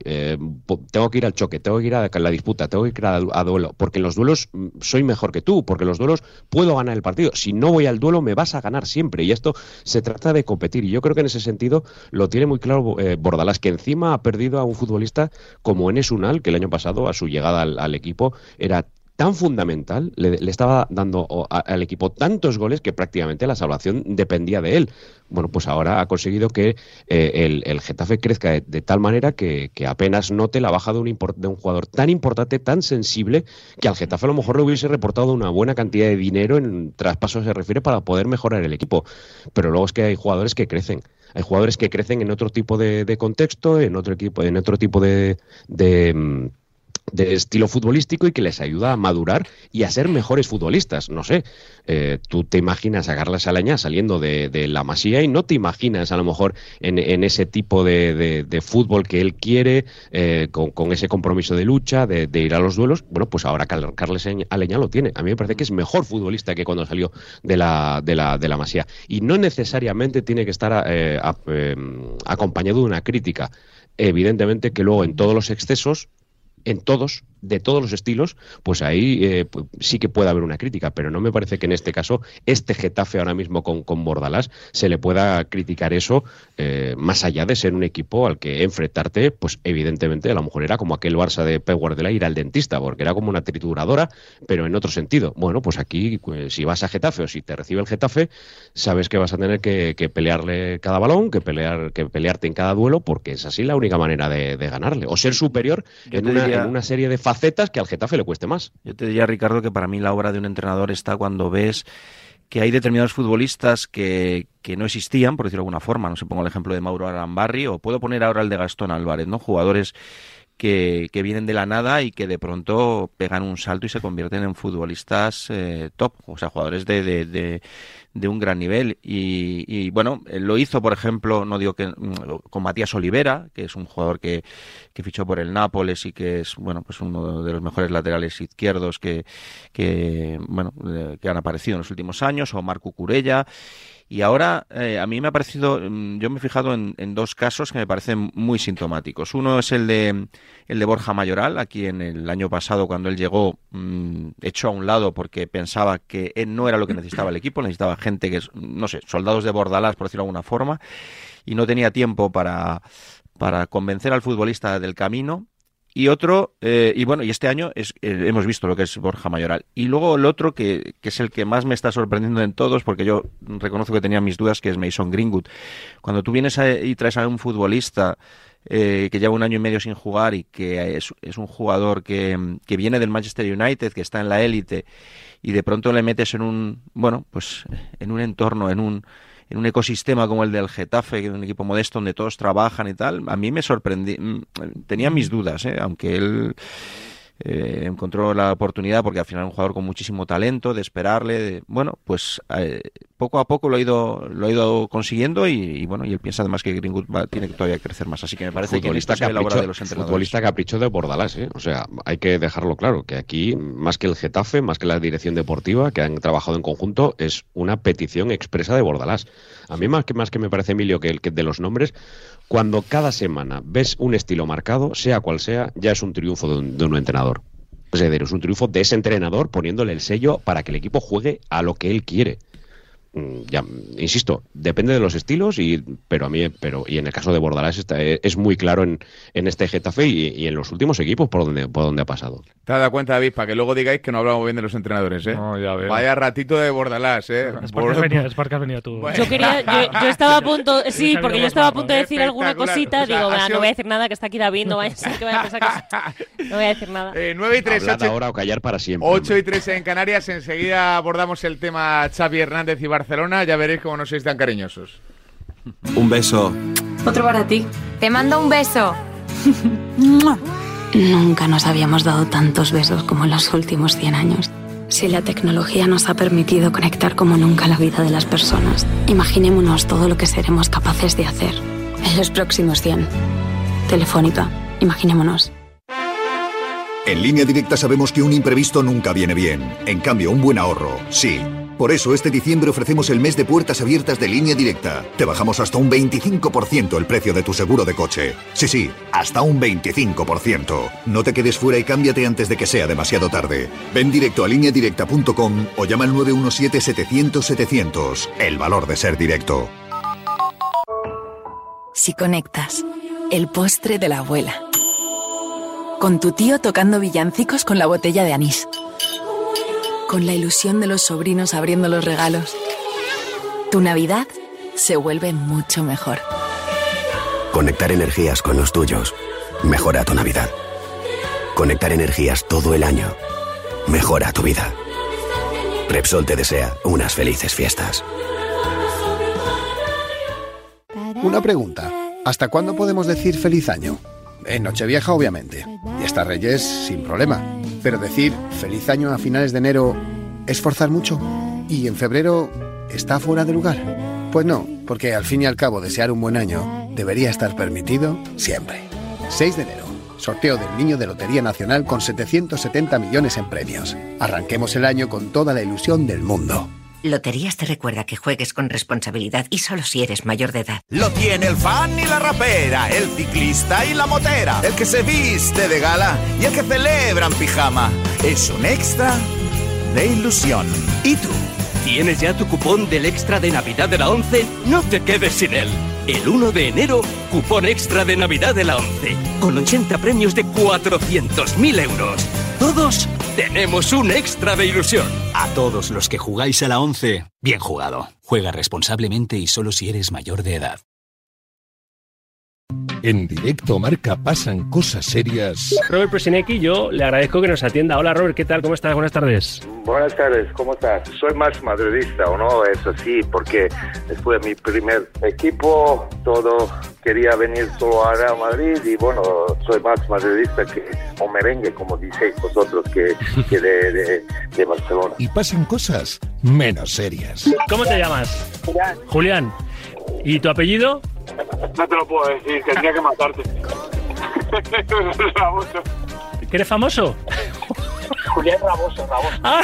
tengo que ir al choque, tengo que ir a la disputa, tengo que ir a, a duelo, porque en los duelos mm, soy mejor que tú, porque los duelos puedo ganar el partido. Si no voy al duelo, me vas a ganar siempre. Y esto se trata de competir. Y yo creo que en ese sentido lo tiene muy claro eh, Bordalás, que encima ha perdido a un futbolista como Enes Unal, que el año pasado, a su llegada al equipo, era tan fundamental, le, estaba dando al equipo tantos goles que prácticamente la salvación dependía de él. Bueno, pues ahora ha conseguido que eh, el, Getafe crezca de, tal manera que, apenas note la baja de un, de un jugador tan importante, tan sensible, que al Getafe a lo mejor le hubiese reportado una buena cantidad de dinero en traspasos se refiere para poder mejorar el equipo. Pero luego es que hay jugadores que crecen. Hay jugadores que crecen en otro tipo de, contexto, en otro equipo, en otro tipo de mm, de estilo futbolístico y que les ayuda a madurar y a ser mejores futbolistas. No sé, eh, tú te imaginas a Carla Salaña saliendo de, la Masía y no te imaginas a lo mejor en, ese tipo de, fútbol que él quiere, eh, con, ese compromiso de lucha, de, ir a los duelos. Bueno, pues ahora Carles Aleña lo tiene. A mí me parece que es mejor futbolista que cuando salió de la, de la, de la Masía. Y no necesariamente tiene que estar eh, acompañado de una crítica. Evidentemente que luego en todos los excesos en todos, de todos los estilos, pues ahí eh, sí que puede haber una crítica, pero no me parece que en este caso este Getafe ahora mismo con, con Bordalás se le pueda criticar eso eh, más allá de ser un equipo al que enfrentarte, pues evidentemente a lo mejor era como aquel Barça de Pep Guardiola ir al dentista, porque era como una trituradora, pero en otro sentido. Bueno, pues aquí pues, si vas a Getafe o si te recibe el Getafe, sabes que vas a tener que, pelearle cada balón, que pelear, que pelearte en cada duelo, porque es así la única manera de, de ganarle, o ser superior en una en una serie de facetas que al Getafe le cueste más.
Yo te diría, Ricardo, que para mí la obra de un entrenador está cuando ves que hay determinados futbolistas que, que no existían, por decirlo de alguna forma. No sé, pongo el ejemplo de Mauro Arambarri o puedo poner ahora el de Gastón Álvarez, ¿no? Jugadores que, que, vienen de la nada y que de pronto pegan un salto y se convierten en futbolistas eh, top, o sea, jugadores de, de, de un gran nivel. Y, bueno, lo hizo, por ejemplo, no digo que mm, con Matías Olivera, que es un jugador que, que fichó por el Nápoles y que es, bueno, pues uno de los mejores laterales izquierdos que, que bueno, eh, que han aparecido en los últimos años, o Marco Curella. Y ahora eh, a mí me ha parecido, mm, yo me he fijado en, dos casos que me parecen muy sintomáticos. Uno es el de el de Borja Mayoral, aquí en el año pasado cuando él llegó mm, echó a un lado porque pensaba que él no era lo que necesitaba el equipo, necesitaba gente que, no sé, soldados de Bordalás, por decirlo de alguna forma, y no tenía tiempo para para convencer al futbolista del camino y otro, eh, y bueno, y este año es, eh, hemos visto lo que es Borja Mayoral. Y luego el otro, que, que, es el que más me está sorprendiendo en todos, porque yo reconozco que tenía mis dudas, que es Mason Greenwood. Cuando tú vienes y traes a un futbolista eh, que lleva un año y medio sin jugar y que es, es un jugador que, que, viene del Manchester United, que está en la élite, y de pronto le metes en un, bueno, pues en un entorno, en un en un ecosistema como el del Getafe, que es un equipo modesto donde todos trabajan y tal, a mí me sorprendí, mm, tenía mis dudas, ¿eh? aunque él eh, encontró la oportunidad porque al final es un jugador con muchísimo talento, de esperarle, bueno, pues eh, poco a poco lo ha ido, lo ha ido consiguiendo y, bueno, y él piensa además que Greenwood tiene que todavía crecer más, así que me parece que esta capricho, de los entrenadores.
Futbolista capricho de Bordalás, ¿eh? o sea, hay que dejarlo claro, que aquí, más que el Getafe, más que la dirección deportiva, que han trabajado en conjunto, es una petición expresa de Bordalás. A mí más que, más que me parece, Emilio, que el que de los nombres, cuando cada semana ves un estilo marcado, sea cual sea, ya es un triunfo de un, de un entrenador. Es decir, es un triunfo de ese entrenador poniéndole el sello para que el equipo juegue a lo que él quiere. Mm, ya insisto depende de los estilos y pero a mí pero y en el caso de Bordalás está, eh, es muy claro en, en este Getafe y, en los últimos equipos por donde por donde ha pasado.
Te has dado cuenta David para que luego digáis que no hablamos bien de los entrenadores ¿eh? vaya ratito de Bordalás ¿eh?
es porque, has venido, es porque has venido tú.
Yo quería yo, estaba a punto sí porque yo estaba a punto de decir alguna cosita digo no voy a decir nada que está aquí David no vaya a que vaya a pensar que no voy a decir nada
eh, 9 y 3 8,
ahora o callar para siempre
8 y 3 en Canarias enseguida abordamos el tema Xavi Hernández y Barcelona ya veréis cómo no sois tan cariñosos.
Un beso.
Otro para ti.
Te mando un beso.
Nunca nos habíamos dado tantos besos como en los últimos 100 años. Si la tecnología nos ha permitido conectar como nunca la vida de las personas, imaginémonos todo lo que seremos capaces de hacer en los próximos 100. Telefónica, imaginémonos.
En línea directa sabemos que un imprevisto nunca viene bien. En cambio, un buen ahorro, sí. Por eso este diciembre ofrecemos el mes de puertas abiertas de línea directa. Te bajamos hasta un 25% el precio de tu seguro de coche. Sí, sí, hasta un 25%. No te quedes fuera y cámbiate antes de que sea demasiado tarde. Ven directo a lineadirecta.com o llama al 917-700-700. El valor de ser directo.
Si conectas, el postre de la abuela. Con tu tío tocando villancicos con la botella de anís con la ilusión de los sobrinos abriendo los regalos. Tu Navidad se vuelve mucho mejor.
Conectar energías con los tuyos mejora tu Navidad. Conectar energías todo el año mejora tu vida. Repsol te desea unas felices fiestas.
Una pregunta. ¿Hasta cuándo podemos decir feliz año? En Nochevieja, obviamente. Y hasta Reyes, sin problema. Pero decir feliz año a finales de enero es forzar mucho. ¿Y en febrero está fuera de lugar? Pues no, porque al fin y al cabo desear un buen año debería estar permitido siempre. 6 de enero. Sorteo del Niño de Lotería Nacional con 770 millones en premios. Arranquemos el año con toda la ilusión del mundo.
Loterías te recuerda que juegues con responsabilidad y solo si eres mayor de edad.
Lo tiene el fan y la rapera, el ciclista y la motera, el que se viste de gala y el que celebra en pijama. Es un extra de ilusión.
¿Y tú? ¿Tienes ya tu cupón del extra de Navidad de la 11? No te quedes sin él. El 1 de enero, cupón extra de Navidad de la 11, con 80 premios de 400.000 euros. Todos tenemos un extra de ilusión.
A todos los que jugáis a la 11, bien jugado. Juega responsablemente y solo si eres mayor de edad.
En directo marca pasan cosas serias.
Robert Presinecki, yo le agradezco que nos atienda. Hola Robert, ¿qué tal? ¿Cómo estás? Buenas tardes.
Buenas tardes, ¿cómo estás? Soy más madridista, ¿o no? Eso sí, porque después de mi primer equipo, todo quería venir solo a Madrid y bueno, soy más madridista que un merengue, como dices vosotros, que, que de, de, de, Barcelona.
Y pasan cosas menos serias.
¿Cómo te llamas? Julián. Julián. ¿Y tu apellido?
No te lo puedo decir, tendría que matarte.
Raboso. ¿Que eres famoso?
Julián Raboso, Raboso. Ah.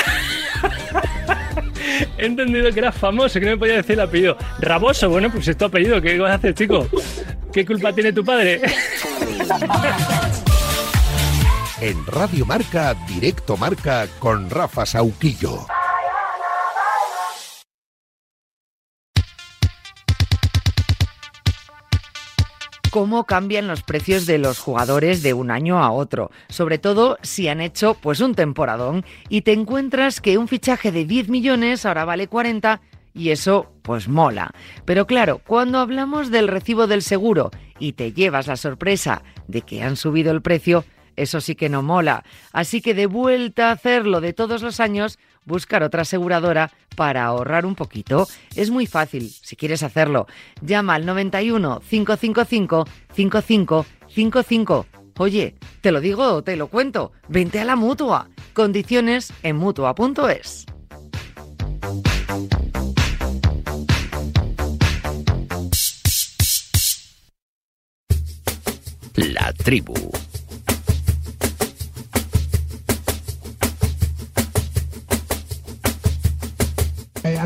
He entendido que eras famoso, que no me podía decir el apellido. Raboso, bueno, pues es tu apellido, ¿qué vas a hacer, chico? ¿Qué culpa tiene tu padre?
en Radio Marca, Directo Marca, con Rafa Sauquillo.
Cómo cambian los precios de los jugadores de un año a otro, sobre todo si han hecho pues un temporadón y te encuentras que un fichaje de 10 millones ahora vale 40 y eso pues mola. Pero claro, cuando hablamos del recibo del seguro y te llevas la sorpresa de que han subido el precio, eso sí que no mola. Así que de vuelta a hacerlo de todos los años, buscar otra aseguradora para ahorrar un poquito. Es muy fácil, si quieres hacerlo. Llama al 91 555 5555 Oye, te lo digo o te lo cuento. Vente a la mutua. Condiciones en mutua.es.
La tribu.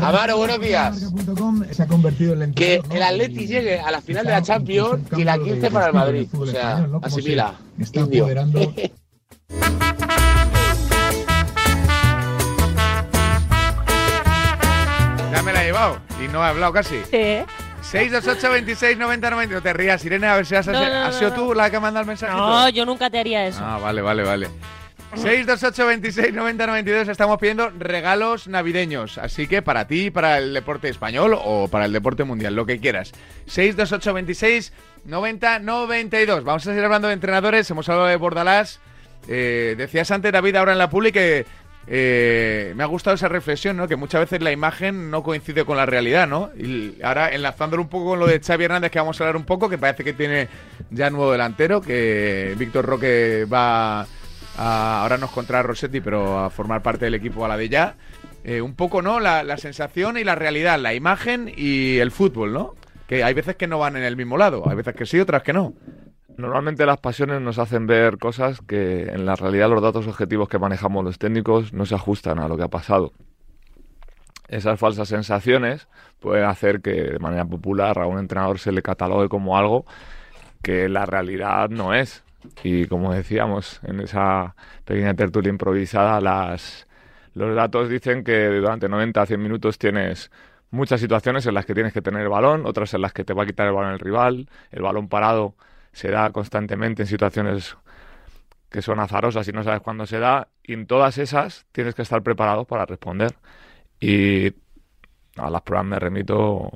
Amaro, buenos días.
Se ha convertido en
Que el Atleti llegue a la final de la Champions y la 15 para el Madrid. O sea, asimila.
está
Indio.
apoderando
Ya me la he llevado y no he hablado casi.
Sí.
628 26 90 90. No te rías, Irene, a ver si has,
No, no, no,
has sido
no.
tú la que manda el mensaje.
No, yo nunca te haría eso.
Ah, vale, vale, vale. 628 26 90 92 estamos pidiendo regalos navideños. Así que para ti, para el deporte español o para el deporte mundial, lo que quieras. 628 26 90 92. Vamos a seguir hablando de entrenadores. Hemos hablado de Bordalás. Eh, decías antes, David, ahora en la publi que eh, me ha gustado esa reflexión, ¿no? Que muchas veces la imagen no coincide con la realidad, ¿no? Y ahora enlazándolo un poco con lo de Xavi Hernández, que vamos a hablar un poco, que parece que tiene ya nuevo delantero, que Víctor Roque va ahora nos contra Rossetti, pero a formar parte del equipo a la de ya. Eh, un poco, ¿no? La, la sensación y la realidad, la imagen y el fútbol, ¿no? Que hay veces que no van en el mismo lado, hay veces que sí, otras que no.
Normalmente las pasiones nos hacen ver cosas que en la realidad los datos objetivos que manejamos los técnicos no se ajustan a lo que ha pasado. Esas falsas sensaciones pueden hacer que de manera popular a un entrenador se le catalogue como algo que la realidad no es. Y como decíamos en esa pequeña tertulia improvisada, las, los datos dicen que durante 90 a 100 minutos tienes muchas situaciones en las que tienes que tener el balón, otras en las que te va a quitar el balón el rival, el balón parado se da constantemente en situaciones que son azarosas y no sabes cuándo se da, y en todas esas tienes que estar preparado para responder. Y a las pruebas me remito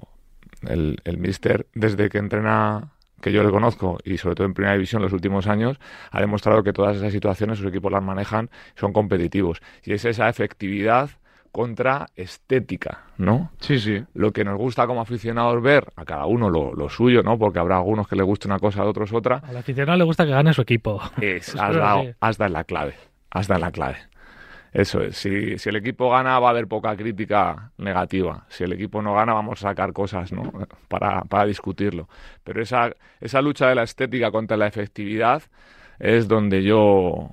el, el míster, desde que entrena, que yo le conozco, y sobre todo en primera división los últimos años, ha demostrado que todas esas situaciones sus equipos las manejan, son competitivos. Y es esa efectividad contra estética, ¿no?
Sí, sí.
Lo que nos gusta como aficionados ver, a cada uno lo, lo suyo, ¿no? Porque habrá algunos que le guste una cosa, a otros otra.
Al aficionado le gusta que gane su equipo.
Es, has dado, has dado la clave. Has dado la clave. Eso es. Si, si el equipo gana, va a haber poca crítica negativa. Si el equipo no gana, vamos a sacar cosas, ¿no? Para, para discutirlo. Pero esa, esa lucha de la estética contra la efectividad es donde yo,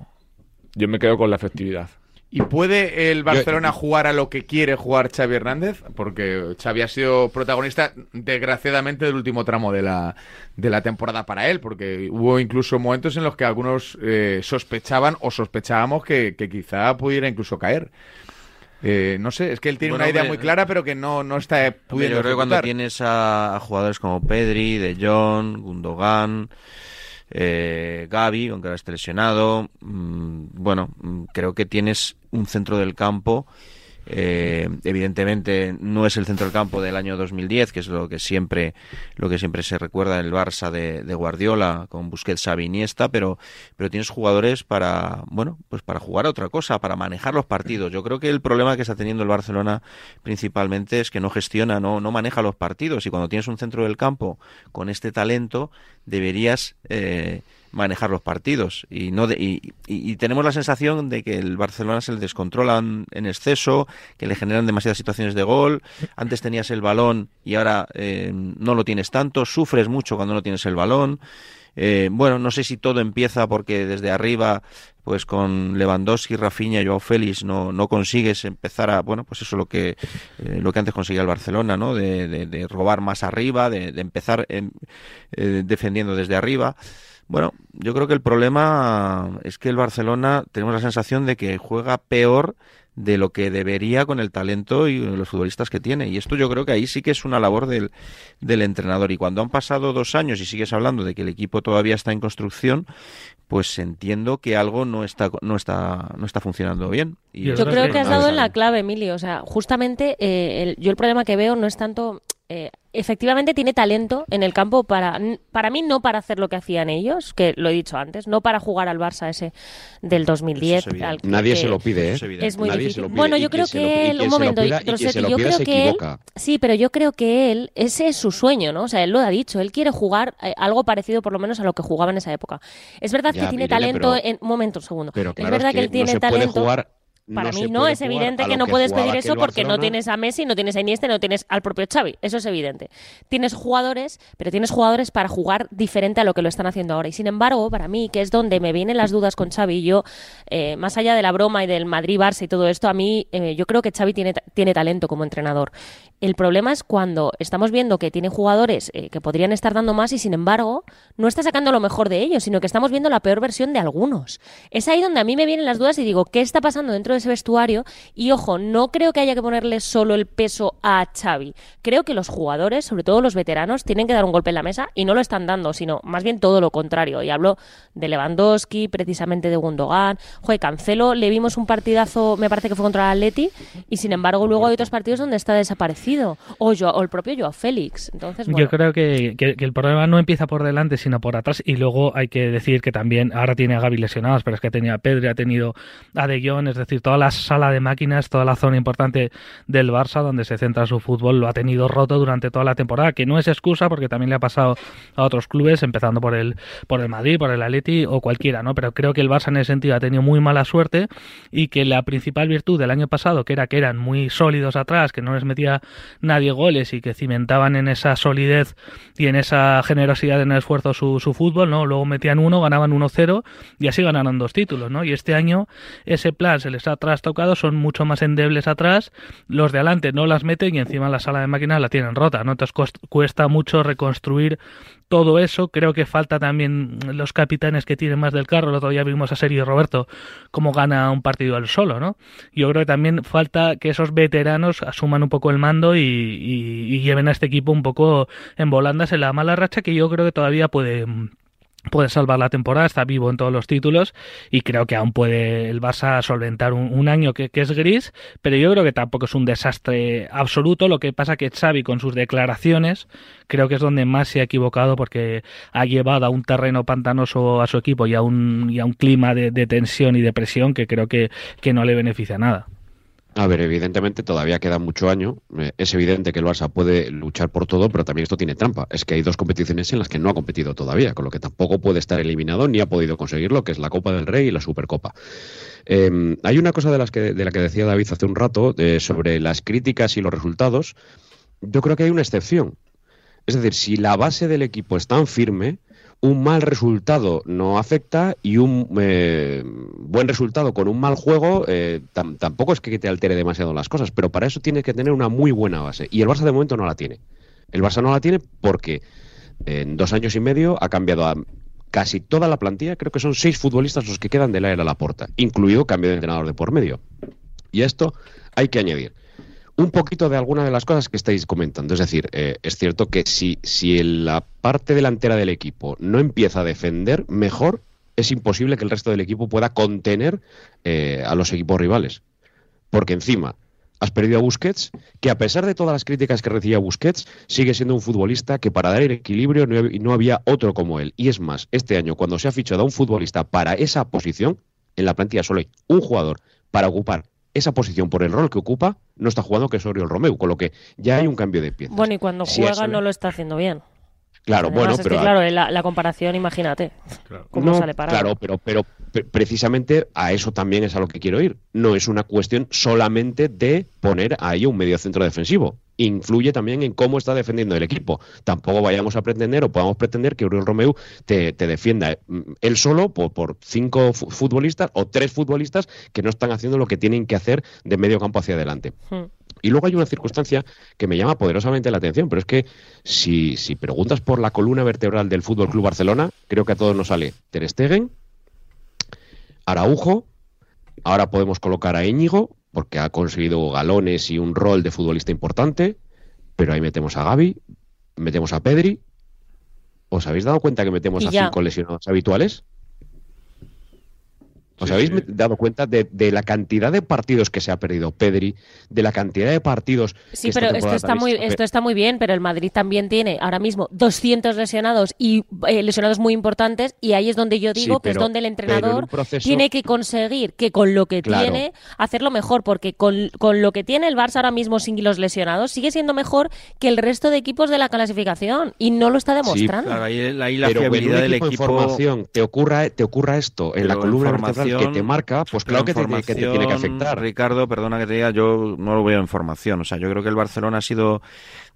yo me quedo con la efectividad.
¿Y puede el Barcelona jugar a lo que quiere jugar Xavi Hernández? Porque Xavi ha sido protagonista, desgraciadamente, del último tramo de la, de la temporada para él, porque hubo incluso momentos en los que algunos eh, sospechaban o sospechábamos que, que quizá pudiera incluso caer. Eh, no sé, es que él tiene
Bueno,
una idea
hombre,
muy clara, pero que no, no está
Hombre,
pudiendo
yo creo que cuando tienes a, a jugadores como Pedri, De Jong, Gundogan, eh, Gaby, aunque ahora esté lesionado, mm, bueno, mm, creo que tienes un centro del campo. eh, evidentemente no es el centro del campo del año 2010, que es lo que siempre lo que siempre se recuerda en el Barça de, Guardiola con Busquets, Xavi, Iniesta, pero pero tienes jugadores para bueno pues para jugar a otra cosa, para manejar los partidos. Yo creo que el problema que está teniendo el Barcelona principalmente es que no gestiona, no no maneja los partidos y cuando tienes un centro del campo con este talento deberías eh, manejar los partidos y no de- y, tenemos la sensación de que el Barcelona se le descontrolan en exceso, que le generan demasiadas situaciones de gol. Antes tenías el balón y ahora eh, no lo tienes tanto. Sufres mucho cuando no tienes el balón. Eh, bueno, no sé si todo empieza porque desde arriba, pues con Lewandowski, Rafinha y Joao Félix no, no consigues empezar a, bueno, pues eso es lo que, eh, lo que antes conseguía el Barcelona, ¿no? De, de- de robar más arriba, de, empezar em, eh, defendiendo desde arriba. Bueno, yo creo que el problema es que el Barcelona tenemos la sensación de que juega peor de lo que debería con el talento y los futbolistas que tiene. Y esto yo creo que ahí sí que es una labor del, del entrenador. Y cuando han pasado dos años y sigues hablando de que el equipo todavía está en construcción, pues entiendo que algo no está no está no está funcionando bien. Y
Yo creo que has dado en la clave, Emilio. O sea, justamente eh, el- yo el problema que veo no es tanto eh, efectivamente tiene talento en el campo para, para mí no para hacer lo que hacían ellos, que lo he dicho antes, no para jugar al Barça ese del 2010. al que-
Nadie
que
se lo pide, ¿eh?
Es muy
Nadie se
difícil.
lo pide.
Bueno, yo creo que él, un momento, yo creo que él, sí, pero yo creo que él, ese es su sueño, ¿no? O sea, él lo ha dicho, él quiere jugar eh, algo parecido por lo menos a lo que jugaba en esa época. Es verdad
Ya,
que tiene
Irene,
talento
pero-
en, un momento, un segundo.
Pero
es verdad
es
que, él
no
tiene
puede
talento.
jugar-
Para
no
mí no, es evidente que no
que
puedes pedir eso porque no tienes a Messi, no tienes a Iniesta, no tienes al propio Xavi. Eso es evidente. Tienes jugadores, pero tienes jugadores para jugar diferente a lo que lo están haciendo ahora. Y sin embargo, para mí, que es donde me vienen las dudas con Xavi, yo, eh, más allá de la broma y del Madrid-Barça y todo esto, a mí, eh, yo creo que Xavi tiene, tiene talento como entrenador. El problema es cuando estamos viendo que tiene jugadores eh, que podrían estar dando más y sin embargo no está sacando lo mejor de ellos, sino que estamos viendo la peor versión de algunos. Es ahí donde a mí me vienen las dudas y digo, ¿qué está pasando dentro de ese vestuario? Y ojo, no creo que haya que ponerle solo el peso a Xavi. Creo que los jugadores, sobre todo los veteranos, tienen que dar un golpe en la mesa y no lo están dando, sino más bien todo lo contrario. Y hablo de Lewandowski, precisamente de Gundogan. Joder, Cancelo, le vimos un partidazo, me parece que fue contra el Atleti, y sin embargo luego hay otros partidos donde está desaparecido. O, Joao- o el propio Joao Félix. Entonces, bueno.
Yo creo que, que- que el problema no empieza por delante, sino por atrás. Y luego hay que decir que también ahora tiene a Gaby lesionados, pero es que tenía a Pedri, ha tenido a De Jong, es decir, toda la sala de máquinas, toda la zona importante del Barça donde se centra su fútbol, lo ha tenido roto durante toda la temporada, que no es excusa porque también le ha pasado a otros clubes, empezando por el, por el Madrid, por el Atleti o cualquiera, ¿no? Pero creo que el Barça en ese sentido ha tenido muy mala suerte y que la principal virtud del año pasado, que era que eran muy sólidos atrás, que no les metía nadie goles y que cimentaban en esa solidez y en esa generosidad en el esfuerzo su, fútbol, ¿no? Luego metían uno, ganaban 1-0 y así ganaron dos títulos, ¿no? Y este año ese plan se les ha trastocado, son mucho más endebles atrás, los de adelante no las meten y encima la sala de máquinas la tienen rota, ¿no? Entonces cuesta mucho reconstruir todo eso. Creo que falta también los capitanes que tienen más del carro. El otro día vimos a Sergio Roberto cómo gana un partido él solo, ¿no? Yo creo que también falta que esos veteranos asuman un poco el mando y, y- y lleven a este equipo un poco en volandas en la mala racha que yo creo que todavía puede puede salvar la temporada, está vivo en todos los títulos y creo que aún puede el Barça solventar un, año que, que es gris, pero yo creo que tampoco es un desastre absoluto, lo que pasa que Xavi con sus declaraciones creo que es donde más se ha equivocado porque ha llevado a un terreno pantanoso a su equipo y a un, y a un clima de, de tensión y de presión que creo que, que no le beneficia nada.
A ver, evidentemente todavía queda mucho año. Eh, Es evidente que el Barça puede luchar por todo, pero también esto tiene trampa. Es que hay dos competiciones en las que no ha competido todavía, con lo que tampoco puede estar eliminado ni ha podido conseguirlo, que es la Copa del Rey y la Supercopa. Eh, hay una cosa de, las que, de la que decía David hace un rato eh, sobre las críticas y los resultados. Yo creo que hay una excepción. Es decir, si la base del equipo es tan firme, un mal resultado no afecta y un eh, buen resultado con un mal juego eh, tam- tampoco es que te altere demasiado las cosas, pero para eso tienes que tener una muy buena base. Y el Barça de momento no la tiene. El Barça no la tiene porque en dos años y medio ha cambiado a casi toda la plantilla, creo que son seis futbolistas los que quedan del aire a la puerta, incluido cambio de entrenador de por medio. Y a esto hay que añadir un poquito de alguna de las cosas que estáis comentando. Es decir, eh, es cierto que si, si la parte delantera del equipo no empieza a defender mejor, es imposible que el resto del equipo pueda contener eh, a los equipos rivales. Porque encima has perdido a Busquets, que a pesar de todas las críticas que recibía Busquets, sigue siendo un futbolista que para dar el equilibrio no, no había otro como él. Y es más, este año cuando se ha fichado a un futbolista para esa posición, en la plantilla solo hay un jugador para ocupar esa posición por el rol que ocupa, no está jugando que es Oriol Romeu, con lo que ya hay un cambio de pieza.
Bueno, y cuando juega no lo está haciendo bien.
Claro,
Además,
bueno,
es
pero
que, claro, la, la comparación, imagínate. Cómo
no,
sale parado.
Claro, pero, pero precisamente a eso también es a lo que quiero ir. No es una cuestión solamente de poner ahí un medio centro defensivo. Influye también en cómo está defendiendo el equipo. Tampoco vayamos a pretender o podamos pretender que Uriel Romeu te, te defienda mm, él solo por, por cinco fu- futbolistas o tres futbolistas que no están haciendo lo que tienen que hacer de medio campo hacia adelante.
Hmm.
Y luego hay una circunstancia que me llama poderosamente la atención, pero es que si, si preguntas por la columna vertebral del Fútbol Club Barcelona, creo que a todos nos sale Ter Stegen, Araujo, ahora podemos colocar a Íñigo, porque ha conseguido galones y un rol de futbolista importante, pero ahí metemos a Gaby, metemos a Pedri. ¿Os habéis dado cuenta que metemos
Y
a
ya.
cinco lesionados habituales? ¿Os
Sí,
habéis
sí.
dado cuenta de, de la cantidad de partidos que se ha perdido Pedri, de la cantidad de partidos
Sí,
que esta
pero esto está muy esto está muy bien, pero el Madrid también tiene ahora mismo 200 lesionados y eh, lesionados muy importantes y ahí es donde yo digo
Sí,
que es donde el entrenador
proceso-
tiene que conseguir que con lo que
Claro.
tiene hacerlo mejor, porque con, con lo que tiene el Barça ahora mismo sin los lesionados sigue siendo mejor que el resto de equipos de la clasificación y no lo está demostrando.
Claro, ahí, ahí la
Pero
fiabilidad del
equipo en
equipo.
formación te ocurra, te ocurra esto en la
Pero
columna vertebral que te marca, pues claro que te, que te tiene que afectar.
Ricardo, perdona que te diga, yo no lo veo en formación. O sea, yo creo que el Barcelona ha sido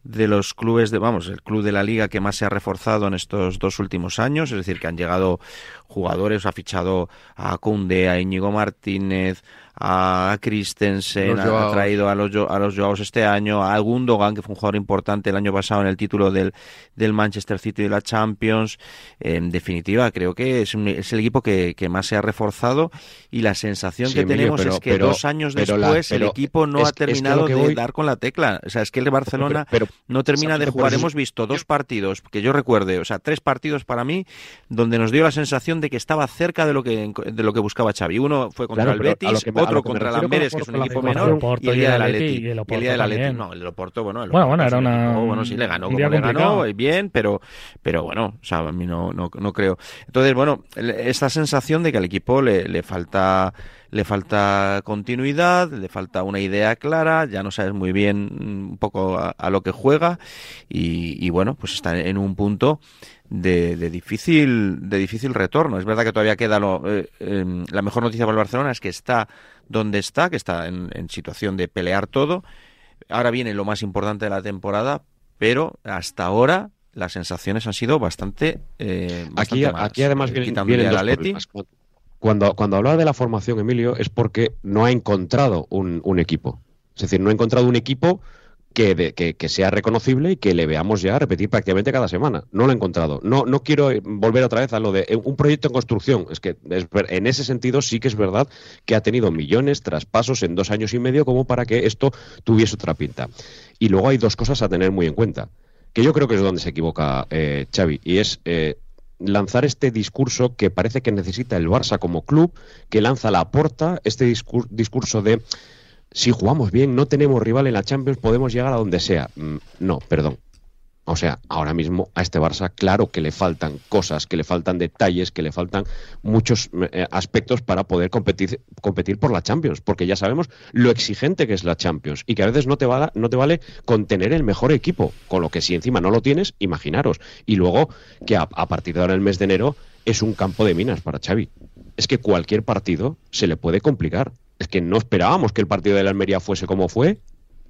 de los clubes de, vamos, el club de la liga que más se ha reforzado en estos dos últimos años, es decir, que han llegado jugadores, ha fichado a Koundé, a Íñigo Martínez, a Christensen, ha, traído a los, a los Joaos este año, a Gundogan, que fue un jugador importante el año pasado en el título del, del Manchester City de la Champions. En definitiva, creo que es, un- es el equipo que, que más se ha reforzado y la sensación
Sí,
que
Emilio,
tenemos
pero-
es que
pero-
dos años
la-
después el equipo no
es-
ha
es que lo
terminado
que
de
voy-
dar con la tecla. O sea, es que el Barcelona
Pero- pero-
no termina de jugar. Hemos visto dos partidos que yo recuerde, o sea, tres partidos para mí, donde nos dio la sensación de que estaba cerca de lo que, de lo que buscaba Xavi. Uno fue contra
Claro,
el Betis, otro contra el Amberes, que es un equipo menor, y el día
el
del
Atleti, y el
día del Atleti, no, el Oporto, bueno, el
Bueno, bueno, era
un
una-
equipo, bueno, sí le ganó como le ganó, bien, pero, pero bueno, o sea, a mí no, no, no creo. Entonces, bueno, esta sensación de que al equipo le, le falta le falta continuidad, le falta una idea clara, ya no sabes muy bien mm, un poco a, a lo que juega y, y bueno, pues está en un punto de, de difícil de difícil retorno. Es verdad que todavía queda lo, eh, em, la mejor noticia para el Barcelona es que está donde está, que está en, en situación de pelear todo. Ahora viene lo más importante de la temporada, pero hasta ahora las sensaciones han sido bastante, eh,
Aquí,
malas.
aquí además
Eh,
vienen, dos problemas. Cuando, cuando hablaba de la formación, Emilio, es porque no ha encontrado un, un equipo. Es decir, no ha encontrado un equipo que, de- que, sea reconocible y que le veamos ya repetir prácticamente cada semana. No lo ha encontrado. No, no quiero eh, volver otra vez a lo de eh, un proyecto en construcción. Es que es en ese sentido sí que es verdad que ha tenido millones, traspasos en dos años y medio como para que esto tuviese otra pinta. Y luego hay dos cosas a tener muy en cuenta, que yo creo que es donde se equivoca eh, Xavi, y es eh, lanzar este discurso que parece que necesita el Barça como club, que lanza la porta, este discur- discurso de si jugamos bien, no tenemos rival en la Champions, podemos llegar a donde sea. Mm, No, perdón. O sea, ahora mismo a este Barça, claro que le faltan cosas, que le faltan detalles, que le faltan muchos eh, aspectos para poder competir, competir por la Champions, porque ya sabemos lo exigente que es la Champions y que a veces no te, no te vale con tener el mejor equipo, con lo que si encima no lo tienes, imaginaros. Y luego que a, a partir de ahora, el mes de enero, es un campo de minas para Xavi. Es que cualquier partido se le puede complicar. Es que no esperábamos que el partido de la Almería fuese como fue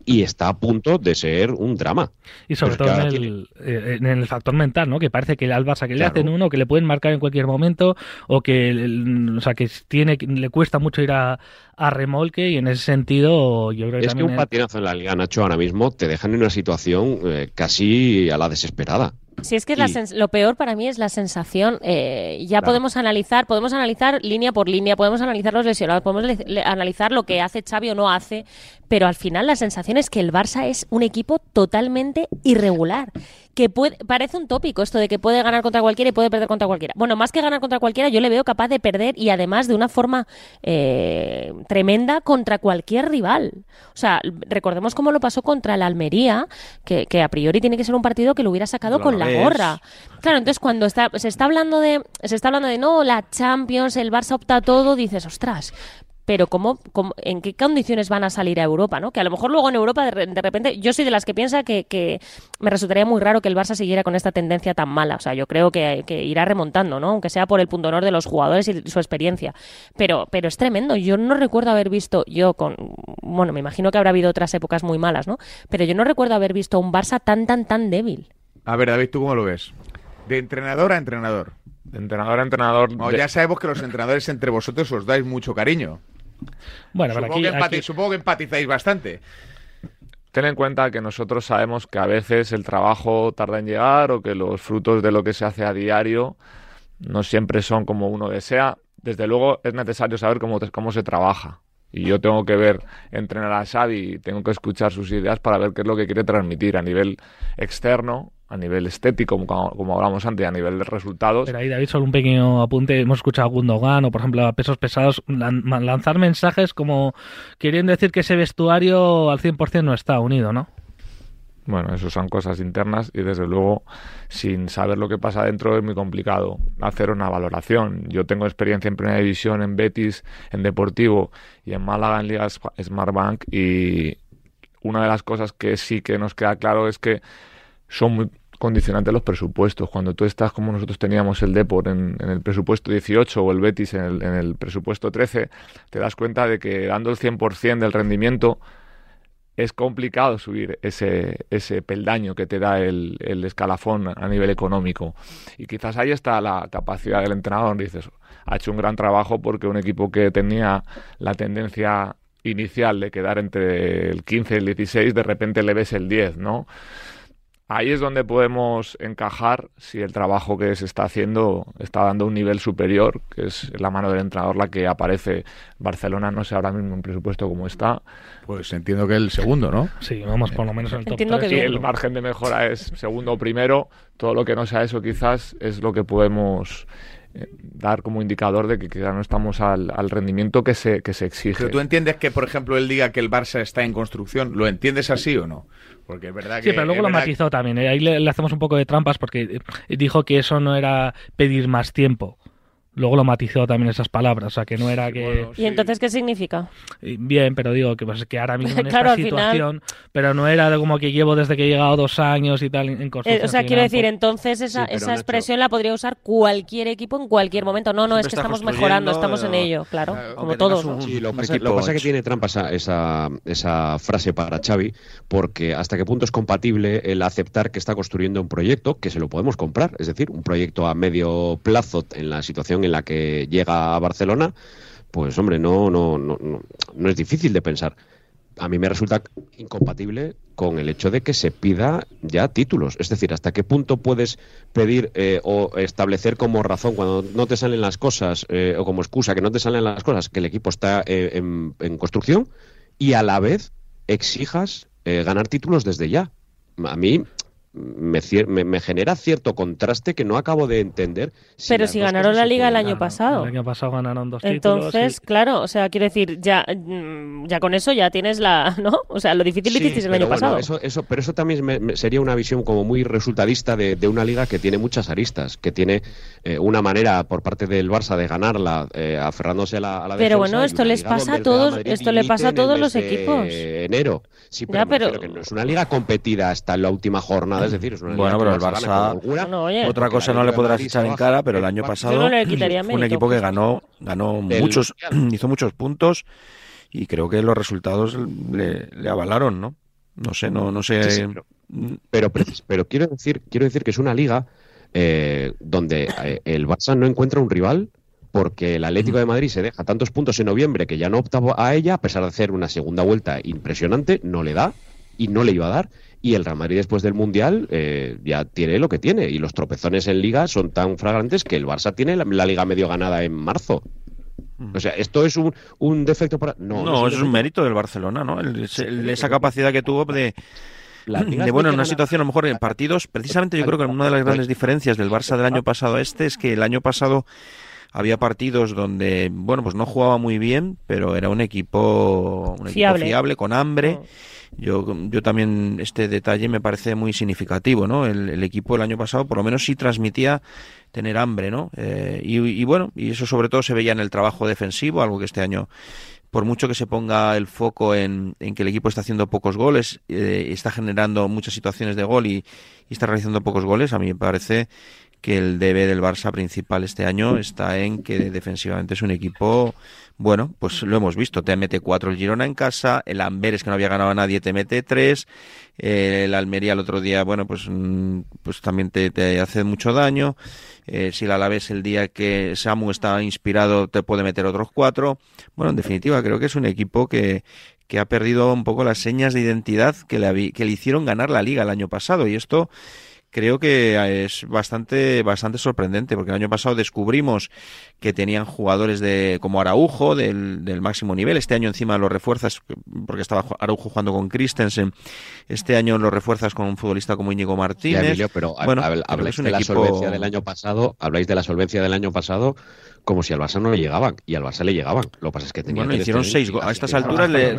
y está a punto de ser un drama.
Y sobre
Pero
todo en el, eh, en el factor mental, ¿no? Que parece que al Barça que le hacen uno, que le pueden marcar en cualquier momento, o que, o sea, que tiene, le cuesta mucho ir a, a remolque, y en ese sentido, yo creo que
Es que un patinazo en la Liga, Nacho, ahora mismo te dejan en una situación eh, casi a la desesperada.
Si es que es la lo peor para mí es la sensación. eh, ya
Claro.
podemos analizar, podemos analizar línea por línea, podemos analizar los lesionados, podemos le- le- analizar lo que hace Xavi o no hace, pero al final la sensación es que el Barça es un equipo totalmente irregular. Que puede, parece un tópico esto de que puede ganar contra cualquiera y puede perder contra cualquiera. Bueno, más que ganar contra cualquiera, yo le veo capaz de perder y además de una forma eh, tremenda contra cualquier rival. O sea, recordemos cómo lo pasó contra el Almería, que, que a priori tiene que ser un partido que lo hubiera sacado con la gorra. Claro, entonces cuando está, se está hablando de, se está hablando de no, la Champions, el Barça opta a todo, dices, ostras. Pero ¿cómo, cómo- en qué condiciones van a salir a Europa? ¿no? Que a lo mejor luego en Europa de, re- de repente, yo soy de las que piensa que, que me resultaría muy raro que el Barça siguiera con esta tendencia tan mala. O sea, yo creo que, que irá remontando, ¿no? Aunque sea por el punto honor de los jugadores y su experiencia. Pero, pero es tremendo. Yo no recuerdo haber visto, yo con, bueno, me imagino que habrá habido otras épocas muy malas, ¿no? Pero yo no recuerdo haber visto un Barça tan, tan, tan débil.
A ver, David, ¿tú cómo lo ves? De entrenador a entrenador.
De entrenador a entrenador.
No,
de-
ya sabemos que los entrenadores entre vosotros os dais mucho cariño.
Bueno, pero
supongo,
aquí,
que empati-
aquí-
supongo que empatizáis bastante.
Ten en cuenta que nosotros sabemos que a veces el trabajo tarda en llegar o que los frutos de lo que se hace a diario no siempre son como uno desea. Desde luego es necesario saber cómo, cómo se trabaja. Y yo tengo que ver, entrenar a Xavi y tengo que escuchar sus ideas para ver qué es lo que quiere transmitir a nivel externo a nivel estético, como, como hablamos antes, a nivel de resultados.
Pero ahí, David, solo un pequeño apunte. Hemos escuchado a Gundogan o, por ejemplo, a pesos pesados lanzar mensajes como queriendo decir que ese vestuario al 100% no está unido, ¿no?
Bueno, eso son cosas internas y desde luego sin saber lo que pasa dentro es muy complicado hacer una valoración. Yo tengo experiencia en Primera División, en Betis, en Deportivo y en Málaga en Liga Smartbank y una de las cosas que sí que nos queda claro es que son muy condicionantes los presupuestos. Cuando tú estás como nosotros teníamos el Deport en, el presupuesto 18 o el Betis en el, en el presupuesto 13, te das cuenta de que dando el 100% del rendimiento es complicado subir ese, ese peldaño que te da el, el, escalafón a nivel económico. Y quizás ahí está la capacidad del entrenador. Dices, ha hecho un gran trabajo porque un equipo que tenía la tendencia inicial de quedar entre el 15 y el 16, de repente le ves el 10, ¿no? Ahí es donde podemos encajar si el trabajo que se está haciendo está dando un nivel superior, que es la mano del entrenador la que aparece. Barcelona no sé ahora mismo un presupuesto como está.
Pues entiendo que el segundo, ¿no?
Sí, vamos por lo menos en el top
Entiendo
3.
que
el margen de mejora es segundo o primero, todo lo que no sea eso quizás es lo que podemos eh, dar como indicador de que quizás no estamos al, al rendimiento que se, que se exige.
Pero tú entiendes que, por ejemplo, él diga que el Barça está en construcción. ¿Lo entiendes así o no? Porque es verdad que.
Sí, pero luego lo matizó también. ¿eh? Ahí le, le hacemos un poco de trampas porque dijo que eso no era pedir más tiempo. Luego lo matizó también esas palabras, o sea, que no era que...
¿Y entonces qué significa?
Bien, pero digo que, pues, que ahora mismo en
Claro,
esta
final-
situación, pero no era de como que llevo desde que he llegado dos años y tal en
Eh,
construcción.
o sea, quiero decir, entonces esa, esa expresión la podría usar cualquier equipo en cualquier momento. No, no,
Siempre
es que estamos mejorando, estamos en
eh,
ello, claro, como todos.
un-. Sí, lo, pasa, lo que pasa es que tiene trampa esa, esa, esa frase para Xavi, porque hasta qué punto es compatible el aceptar que está construyendo un proyecto que se lo podemos comprar, es decir, un proyecto a medio plazo en la situación en la que llega a Barcelona, pues hombre, no, no, no, no, es difícil de pensar. A mí me resulta incompatible con el hecho de que se pida ya títulos. Es decir, hasta qué punto puedes pedir eh, o establecer como razón cuando no te salen las cosas eh, o como excusa que no te salen las cosas que el equipo está eh, en, en construcción y a la vez exijas eh, ganar títulos desde ya. A mí me, cier- me- me genera cierto contraste que no acabo de entender.
Pero si ganaron la liga el año pasado.
El año pasado ganaron dos títulos.
Entonces,
y-
claro, o sea, quiero decir, ya, mm, ya con eso ya tienes la, ¿no? O sea, lo difícil lo
Sí,
hicisteis el año
bueno,
pasado.
Eso, eso, pero eso también me- me- sería una visión como muy resultadista de, de una liga que tiene muchas aristas, que tiene eh, una manera por parte del Barça de ganarla eh, aferrándose a la, a la
Pero
defensa
bueno, esto les pasa a todos-
Madrid
esto le pasa a todos los
de
equipos.
enero. Sí, pero,
Ya, pero-
que no es una liga competida hasta la última jornada, es decir, es una
Bueno, pero el Barça,
oye.
otra cosa no le podrás echar en cara, pero el año pasado
no quitaría
fue un equipo que ganó, ganó
Del
muchos, hizo muchos puntos y creo que los resultados le, le avalaron, ¿no? No sé, no, no sé.
Sí, sí, pero, pero, pero quiero decir, quiero decir que es una liga eh, donde eh, el Barça no encuentra un rival porque el Atlético de Madrid se deja tantos puntos en noviembre que ya no opta a ella, a pesar de hacer una segunda vuelta impresionante, no le da y no le iba a dar. Y el Real Madrid después del Mundial eh, ya tiene lo que tiene. Y los tropezones en liga son tan flagrantes que el Barça tiene la, la liga medio ganada en marzo. O sea, ¿esto es un, un defecto para...? No,
No, es un mérito del Barcelona, ¿no? El- esa capacidad que tuvo de, bueno, en una situación a lo mejor en partidos, precisamente yo creo que una de las grandes diferencias del Barça del año pasado a este es que el año pasado había partidos donde, bueno, pues no jugaba muy bien, pero era un equipo, un equipo
Fiable.
fiable, con hambre. Yo, yo también este detalle me parece muy significativo, ¿no? El, equipo el año pasado por lo menos sí transmitía tener hambre, ¿no? Eh, y, y bueno, y eso sobre todo se veía en el trabajo defensivo, algo que este año por mucho que se ponga el foco en, en que el equipo está haciendo pocos goles, eh, está generando muchas situaciones de gol y, y está realizando pocos goles, a mí me parece que el debe del Barça principal este año está en que defensivamente es un equipo, bueno, pues lo hemos visto, te mete cuatro el Girona en casa, el Amberes que no había ganado a nadie te mete tres, eh, el Almería el otro día, bueno, pues, mm, pues también te, hace mucho daño, eh, si el Alavés el día que Samu está inspirado te puede meter otros cuatro, bueno, en definitiva creo que es un equipo que, que ha perdido un poco las señas de identidad que le, que le hicieron ganar la liga el año pasado. Y esto creo que es bastante, bastante sorprendente, porque el año pasado descubrimos que tenían jugadores de como Araujo del, del máximo nivel. Este año encima lo refuerzas, porque estaba Araujo jugando con Christensen. Este año lo refuerzas con un futbolista como Íñigo Martínez.
Ya, Emilio, pero
bueno,
habláis de la
equipo-
solvencia del año pasado, habláis de la solvencia del año pasado como si al Barça no le llegaban, y al Barça le llegaban. Lo que pasa es que tenían
Bueno,
que
le hicieron seis goles. A estas alturas le,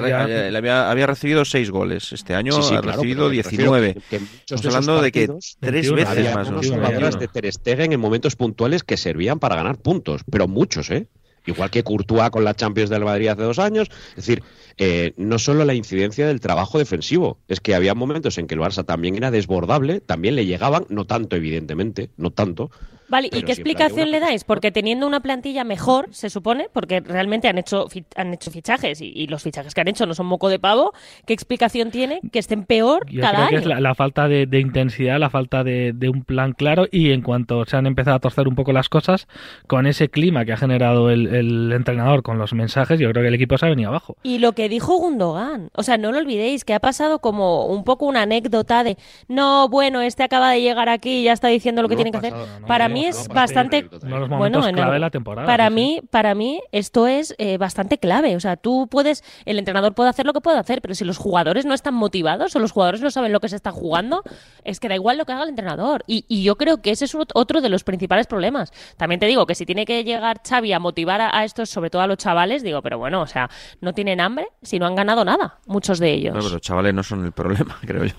había, había recibido seis goles. Este año
Sí, sí,
ha
claro,
recibido
pero me refiero
19.
que- que muchos
Estamos
de
hablando de que
partidos
tres
había
veces más. ¿no?
jugadoras de Ter Stegen en momentos puntuales que servían para ganar puntos, pero muchos, ¿eh? Igual que Courtois con la Champions del Madrid hace dos años. Es decir, eh, no solo la incidencia del trabajo defensivo, es que había momentos en que el Barça también era desbordable, también le llegaban, no tanto, evidentemente, no tanto.
Vale, ¿y qué explicación le dais? Porque teniendo una plantilla mejor, se supone, porque realmente han hecho fi- han hecho fichajes y, y los fichajes que han hecho no son moco de pavo, ¿qué explicación tiene que estén peor
Yo
cada
creo
año?
que es la, la falta de, de intensidad, la falta de, de un plan claro y en cuanto se han empezado a torcer un poco las cosas, con ese clima que ha generado el, el entrenador con los mensajes, yo creo que el equipo se ha venido abajo.
Y lo que dijo Gundogan, o sea, no lo olvidéis, que ha pasado como un poco una anécdota de, no, bueno, este acaba de llegar aquí y ya está diciendo lo que
No
tiene que hacer.
no,
para
no,
mí
no,
es
no,
bastante...
Uno de los momentos
en
clave
el-
de la temporada.
Para
sí,
mí, para mí, esto es eh, bastante clave. O sea, tú puedes, el entrenador puede hacer lo que puede hacer, pero si los jugadores no están motivados o los jugadores no saben lo que se está jugando, es que da igual lo que haga el entrenador. Y, y yo creo que ese es ot- otro de los principales problemas. También te digo que si tiene que llegar Xavi a motivar a, a estos, sobre todo a los chavales, digo, pero bueno, o sea, no tienen hambre si no han ganado nada, muchos de ellos.
No, pero los chavales no son el problema, creo yo.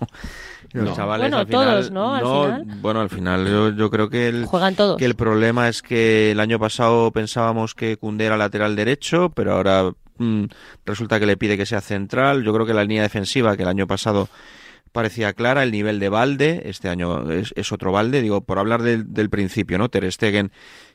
Los
No.
chavales
Bueno,
al final,
todos, ¿no? Al final.
Bueno, al final yo, yo creo que el,
Juegan todos.
que el problema es que el año pasado pensábamos que Koundé era lateral derecho, pero ahora mm, resulta que le pide que sea central. Yo creo que la línea defensiva, que el año pasado parecía clara, el nivel de Valde, este año es, es otro Valde, digo, por hablar del, del principio, ¿no? Ter Stegen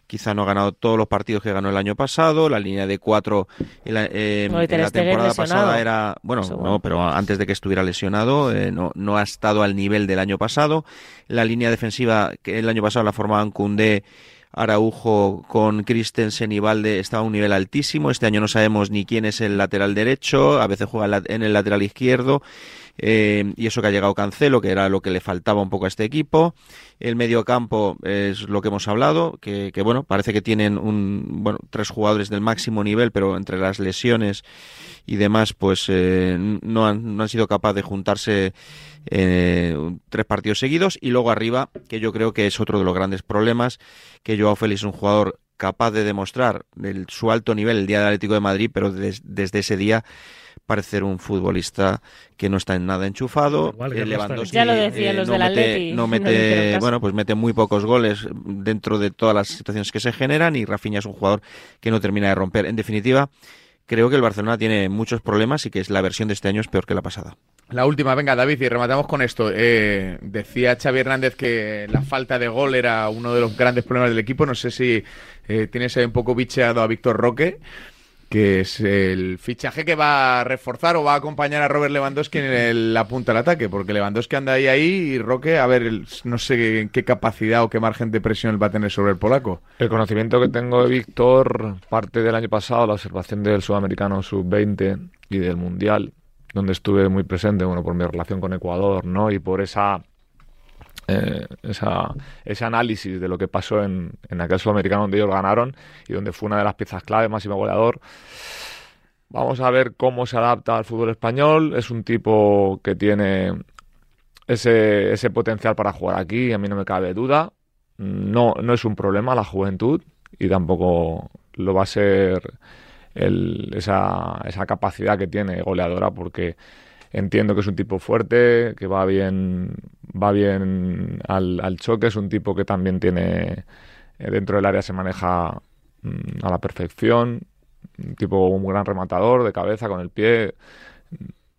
quizá no ha ganado todos los partidos que ganó el año pasado, la línea de cuatro en la, eh,
No,
en la temporada pasada era, bueno, no, pero antes de que estuviera lesionado, eh, no, no ha estado al nivel del año pasado. La línea defensiva que el año pasado la formaban Koundé, Araujo con Christensen y Valde estaba a un nivel altísimo. Este año no sabemos ni quién es el lateral derecho, a veces juega en el lateral izquierdo. Eh, y eso que ha llegado Cancelo, que era lo que le faltaba un poco a este equipo. El medio campo es lo que hemos hablado, que, que, bueno, parece que tienen un, bueno, tres jugadores del máximo nivel, pero entre las lesiones y demás, pues eh, no, han, no han sido capaces de juntarse eh, tres partidos seguidos. Y luego arriba, que yo creo que es otro de los grandes problemas, que Joao Félix es un jugador capaz de demostrar el- su alto nivel el día del Atlético de Madrid, pero des- desde ese día parece ser un futbolista que no está en nada enchufado.
Igual
Eh, Lewandowski,
Ya lo decían
eh,
los
no
del
mete,
Atleti,
no bueno, pues mete muy pocos goles dentro de todas las situaciones que se generan y Rafinha es un jugador que no termina de romper. En definitiva, creo que el Barcelona tiene muchos problemas y que es la versión de este año es peor que la pasada.
La última, venga, David, y rematamos con esto. Eh, decía Xavi Hernández que la falta de gol era uno de los grandes problemas del equipo. No sé si eh, tienes un poco bicheado a Víctor Roque, que es el fichaje que va a reforzar o va a acompañar a Robert Lewandowski en el- la punta del ataque, porque Lewandowski anda ahí ahí y Roque, a ver, no sé en qué capacidad o qué margen de presión va a tener sobre el polaco.
El conocimiento que tengo de Víctor parte del año pasado, la observación del sudamericano sub-20 y del mundial, donde estuve muy presente, bueno, por mi relación con Ecuador, ¿no? Y por esa, eh, ese análisis de lo que pasó en, en aquel sudamericano donde ellos ganaron y donde fue una de las piezas clave, máximo goleador. Vamos a ver cómo se adapta al fútbol español. Es un tipo que tiene ese, ese potencial para jugar aquí, a mí no me cabe duda. No, no es un problema la juventud y tampoco lo va a ser el- esa, esa capacidad que tiene goleadora porque entiendo que es un tipo fuerte, que va bien, va bien al, al choque, es un tipo que también tiene eh, dentro del área se maneja mm, a la perfección, un tipo un gran rematador de cabeza con el pie.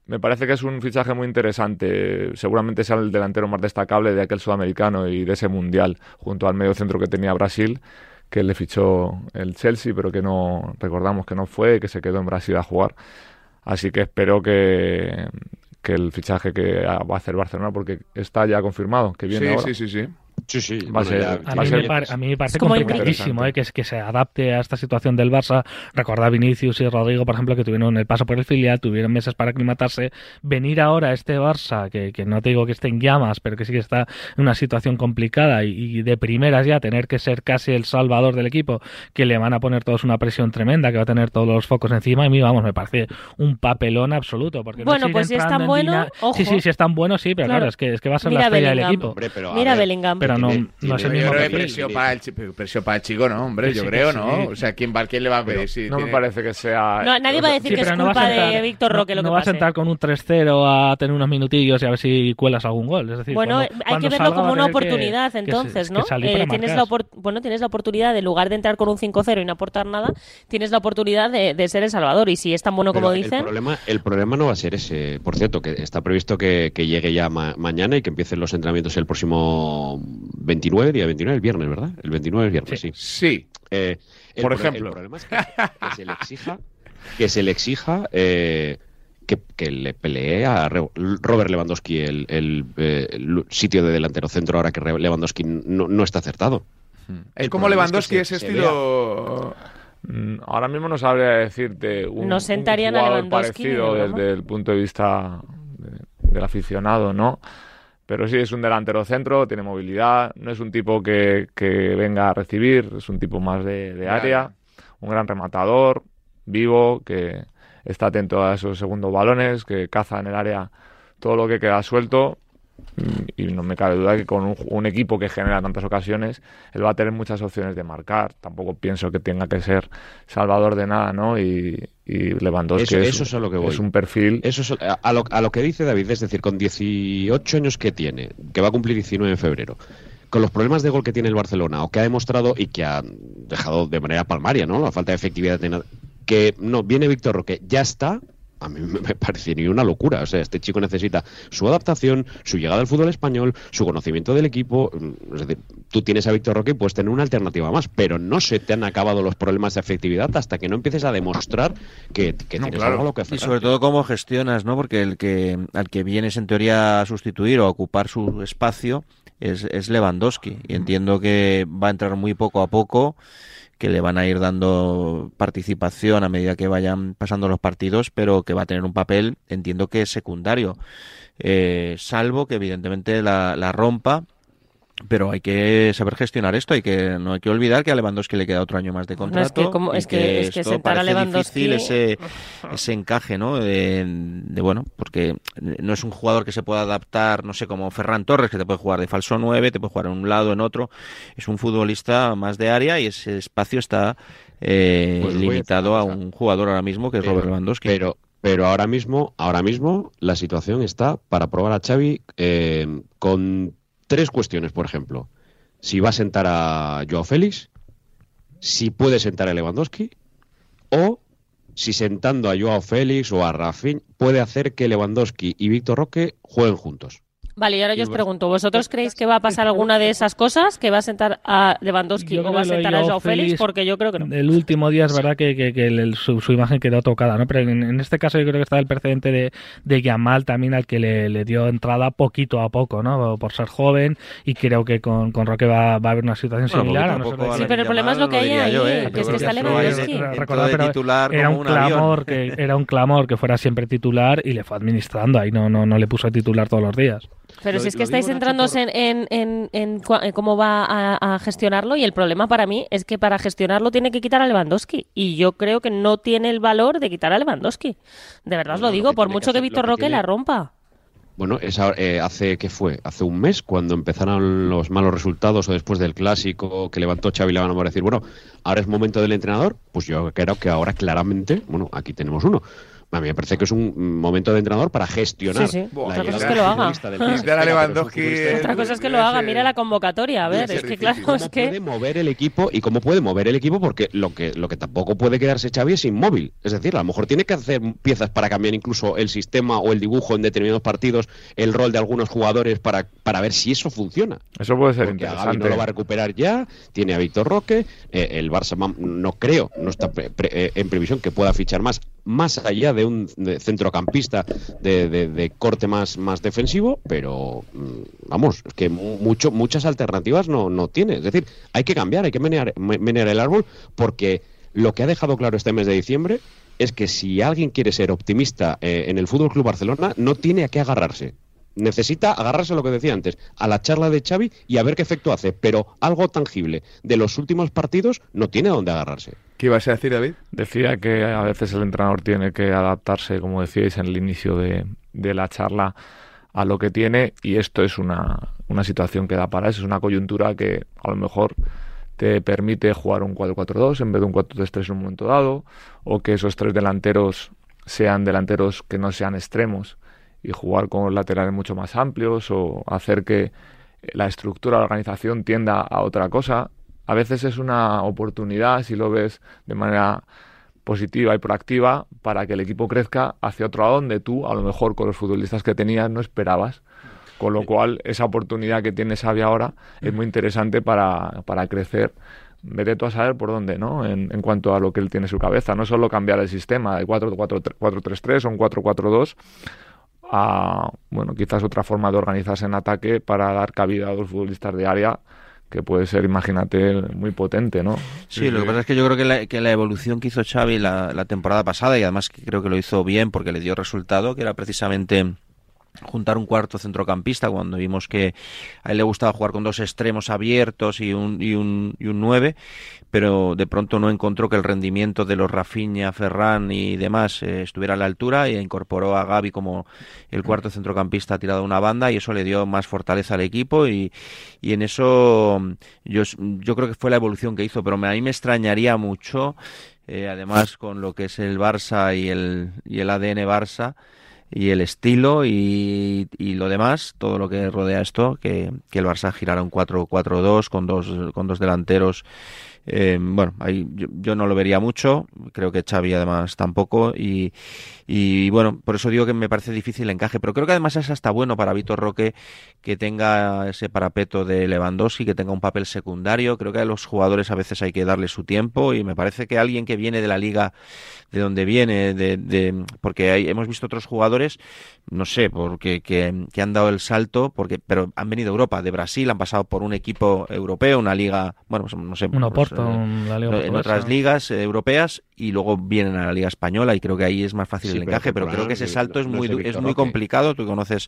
Me parece que es un fichaje muy interesante. Seguramente sea el delantero más destacable de aquel sudamericano y de ese mundial, junto al medio centro que tenía Brasil, que le fichó el Chelsea, pero que no recordamos que no fue, que se quedó en Brasil a jugar. Así que espero que, que el fichaje que va a hacer Barcelona, porque está ya confirmado, que viene
Sí,
ahora.
sí, sí, sí.
Sí, sí.
Va a ser-
mí,
ser-
me pare- a mí me parece complicadísimo eh, que, es- que se adapte a esta situación del Barça. Recordad Vinicius y Rodrigo, por ejemplo, que tuvieron el paso por el filial, tuvieron meses para aclimatarse. Venir ahora a este Barça, que, que no te digo que esté en llamas, pero que sí que está en una situación complicada y, y de primeras ya tener que ser casi el salvador del equipo, que le van a poner todos una presión tremenda, que va a tener todos los focos encima. A mí, vamos, me parece un papelón absoluto. Porque no
Bueno,
sigue
pues si es tan
en
bueno, ojo.
Sí, sí, si es tan bueno, sí, pero claro,
Claro.
es, que, es que va a ser
Mira
la estrella del equipo.
Hombre, pero, a
Mira
ver,
Bellingham.
Pero no,
Tiene-
no es el mismo
Yo creo que
perfil.
presión para, el, para chico, ¿no, hombre?
Que
Yo
sí,
creo,
que sí.
¿no? O sea, ¿quién va, quién le va a pedir? Sí,
No me parece que sea.
No, nadie va a decir
Sí,
que es
no
culpa de Víctor Roque
no,
lo que
no vas
pase.
a entrar con un 3-0 a tener unos minutillos y a ver si cuelas algún gol. Es decir,
Bueno,
cuando-
hay
cuando
que verlo como
va
una
que-
oportunidad,
que
entonces,
que
¿no?
salir
Eh, tienes la bueno, tienes la oportunidad, en lugar de entrar con un 5-0 y no aportar nada, tienes la oportunidad de, de ser el Salvador. Y si es tan bueno como
Pero
dicen,
El problema, el problema no va a ser ese. Por cierto, que está previsto que, que llegue ya ma- mañana y que empiecen los entrenamientos el próximo 29, día 29, el viernes, ¿verdad? El 29 es viernes, sí.
Sí.
Eh, el
Por ejemplo.
El problema es que, que se le exija, que se le exija eh, que, que le pelee a Robert Lewandowski el, el, eh, el sitio de delantero centro ahora que Lewandowski no, no está acertado.
Es como
problema es que
Lewandowski,
se-
ese
se
estilo...
Ahora mismo no sabría decirte un,
No
un
sentarían
jugador
de
parecido desde el punto de vista de- del aficionado, ¿no? Pero sí es un delantero centro, tiene movilidad, no es un tipo que, que venga a recibir, es un tipo más de, de área, un gran rematador, vivo, que está atento a esos segundos balones, que caza en el área todo lo que queda suelto. Y no me cabe duda que con un, un equipo que genera tantas ocasiones, él va a tener muchas opciones de marcar. Tampoco pienso que tenga que ser salvador de nada, ¿no? Y, y Lewandowski
Eso,
es,
eso es a lo que voy.
es un perfil.
Eso es a, a lo, a lo que dice David, es decir, con 18 años que tiene, que va a cumplir 19 en febrero, con los problemas de gol que tiene el Barcelona, o que ha demostrado y que ha dejado de manera palmaria, ¿no? La falta de efectividad, de que no, viene Víctor Roque, ya está. A mí me me parece ni una locura. O sea, este chico necesita su adaptación, su llegada al fútbol español, su conocimiento del equipo. Mm, Es decir, tú tienes a Víctor Roque y puedes tener una alternativa más, pero no se te han acabado los problemas de efectividad hasta que no empieces a demostrar que, que tienes algo a lo que
Y
aferrarte.
sobre todo cómo gestionas, ¿no? Porque el que al que vienes en teoría a sustituir o a ocupar su espacio es, es Lewandowski. Y entiendo que va a entrar muy poco a poco, que le van a ir dando participación a medida que vayan pasando los partidos, pero que va a tener un papel, entiendo que es secundario. Eh, salvo que evidentemente la, la rompa. Pero hay que saber gestionar esto, hay que no hay que olvidar que a Lewandowski le queda otro año más de
No, es
contrato.
que como-
y
es que- es que
esto
sentar a
parece
Lewandowski-
difícil ese, ese encaje, ¿no? De, de, bueno, porque no es un jugador que se pueda adaptar, no sé, como Ferran Torres, que te puede jugar de falso 9, te puede jugar en un lado, en otro. Es un futbolista más de área y ese espacio está eh,
Pues a
limitado a un jugador ahora mismo que es Robert Lewandowski.
Pero, pero ahora mismo, ahora mismo la situación está para probar a Xavi eh, con tres cuestiones, por ejemplo. Si va a sentar a Joao Félix, si puede sentar a Lewandowski, o si sentando a Joao Félix o a Rafinha puede hacer que Lewandowski y Víctor Roque jueguen juntos.
Vale, y ahora yo os pregunto, ¿vosotros creéis que va a pasar alguna de esas cosas? ¿Que va a sentar a Lewandowski
Yo
o va a sentar a
Joao
Félix?
Félix,
Porque yo creo que no.
El último día es verdad que, que- que el- su, su imagen quedó tocada, ¿no? Pero en, en este caso yo creo que está el precedente de, de Yamal también al que le, le dio entrada poquito a poco, ¿no? Por ser joven y creo que con, con Roque va, va a haber una situación
Bueno,
similar. a
Sí, pero el problema es lo que hay ahí,
yo, ¿eh?
que es que está Lewandowski.
era un clamor que era un clamor que fuera siempre titular y le fue administrando ahí no no no le puso a titular todos los días
Pero
Lo-
si es que estáis centrándose en, en, en- en cómo va a, a gestionarlo y el problema para mí es que para gestionarlo tiene que quitar a Lewandowski y yo creo que no tiene el valor de quitar a Lewandowski. De verdad os lo digo, por
que
mucho que Víctor
que
Roque
tiene-
la rompa.
Bueno, esa, eh, hace que fue hace un mes cuando empezaron los malos resultados o después del clásico que levantó Xavi la mano para decir, bueno, ahora es momento del entrenador, pues yo creo que ahora claramente, bueno, aquí tenemos uno. A mí me parece que es un momento de entrenador para gestionar.
Sí, sí.
la
Otra cosa es que lo haga.
del
Otra cosa es que lo haga, mira la convocatoria, a ver, es que claro, es que
puede mover el equipo y cómo puede mover el equipo porque lo que lo que tampoco puede quedarse Xavi es inmóvil. Es decir a lo mejor tiene que hacer piezas para cambiar incluso el sistema o el dibujo en determinados partidos el rol de algunos jugadores para, para ver si eso funciona.
Eso puede ser
porque a no lo va a recuperar ya. Tiene a Víctor Roque. Eh, el Barça no creo no está pre- pre- eh, en previsión que pueda fichar más más allá de un centrocampista de, corte más, más defensivo, pero mm, vamos, es que mu- mucho, muchas alternativas no, no tiene. Es decir, hay que cambiar, hay que menear, me- menear el árbol, porque lo que ha dejado claro este mes de diciembre es que si alguien quiere ser optimista eh, en el Fútbol Club Barcelona, no tiene a qué agarrarse. Necesita agarrarse a lo que decía antes, a la charla de Xavi y a ver qué efecto hace, pero algo tangible de los últimos partidos no tiene a dónde agarrarse.
¿Qué ibas a decir, David?
Decía que a veces el entrenador tiene que adaptarse, como decíais en el inicio de, de la charla, a lo que tiene y esto es una, una situación que da para eso, es una coyuntura que a lo mejor te permite jugar un 4-4-2 en vez de un 4-3-3 en un momento dado, o que esos tres delanteros sean delanteros que no sean extremos y jugar con laterales mucho más amplios o hacer que la estructura de la organización tienda a otra cosa. A veces es una oportunidad, si lo ves de manera positiva y proactiva, para que el equipo crezca hacia otro lado donde tú, a lo mejor con los futbolistas que tenías, no esperabas. Con lo cual, esa oportunidad que tiene Xavi ahora es muy interesante para, para crecer. Vete tú a saber por dónde, ¿no? En, en cuanto a lo que él tiene en su cabeza. No solo cambiar el sistema de 4-4-3 o un 4-4-2 a, bueno, quizás otra forma de organizarse en ataque para dar cabida a los futbolistas de área que puede ser, imagínate, muy potente, ¿no?
Sí, lo que pasa es que yo creo que la, que la evolución que hizo Xavi la, la temporada pasada, y además creo que lo hizo bien porque le dio resultado, que era precisamente juntar un cuarto centrocampista cuando vimos que a él le gustaba jugar con dos extremos abiertos y un, y un, y un 9 pero de pronto no encontró que el rendimiento de los Rafinha, Ferran y demás eh, estuviera a la altura y incorporó a Gaby como el cuarto centrocampista tirado a una banda y eso le dio más fortaleza al equipo y, y en eso yo, yo creo que fue la evolución que hizo, pero me, a mí me extrañaría mucho, eh, además con lo que es el Barça y el, y el ADN Barça, y el estilo y, y lo demás, todo lo que rodea esto, que, que el Barça girara un 4-4-2 con dos, con dos delanteros. Eh, bueno, ahí yo, yo, no lo vería mucho, creo que Xavi además tampoco y, y, bueno, por eso digo que me parece difícil el encaje, pero creo que además es hasta bueno para Vitor Roque que tenga ese parapeto de Lewandowski, que tenga un papel secundario, creo que a los jugadores a veces hay que darle su tiempo y me parece que alguien que viene de la liga de donde viene, de, de porque hay, hemos visto otros jugadores, no sé, porque que, que, han dado el salto, porque pero han venido a Europa, de Brasil, han pasado por un equipo europeo, una liga, bueno, pues, no sé,
la liga
en otras ligas eh, europeas y luego vienen a la liga española y creo que ahí es más fácil sí, el encaje, pero, pero creo que ese salto es muy es muy complicado. Tú conoces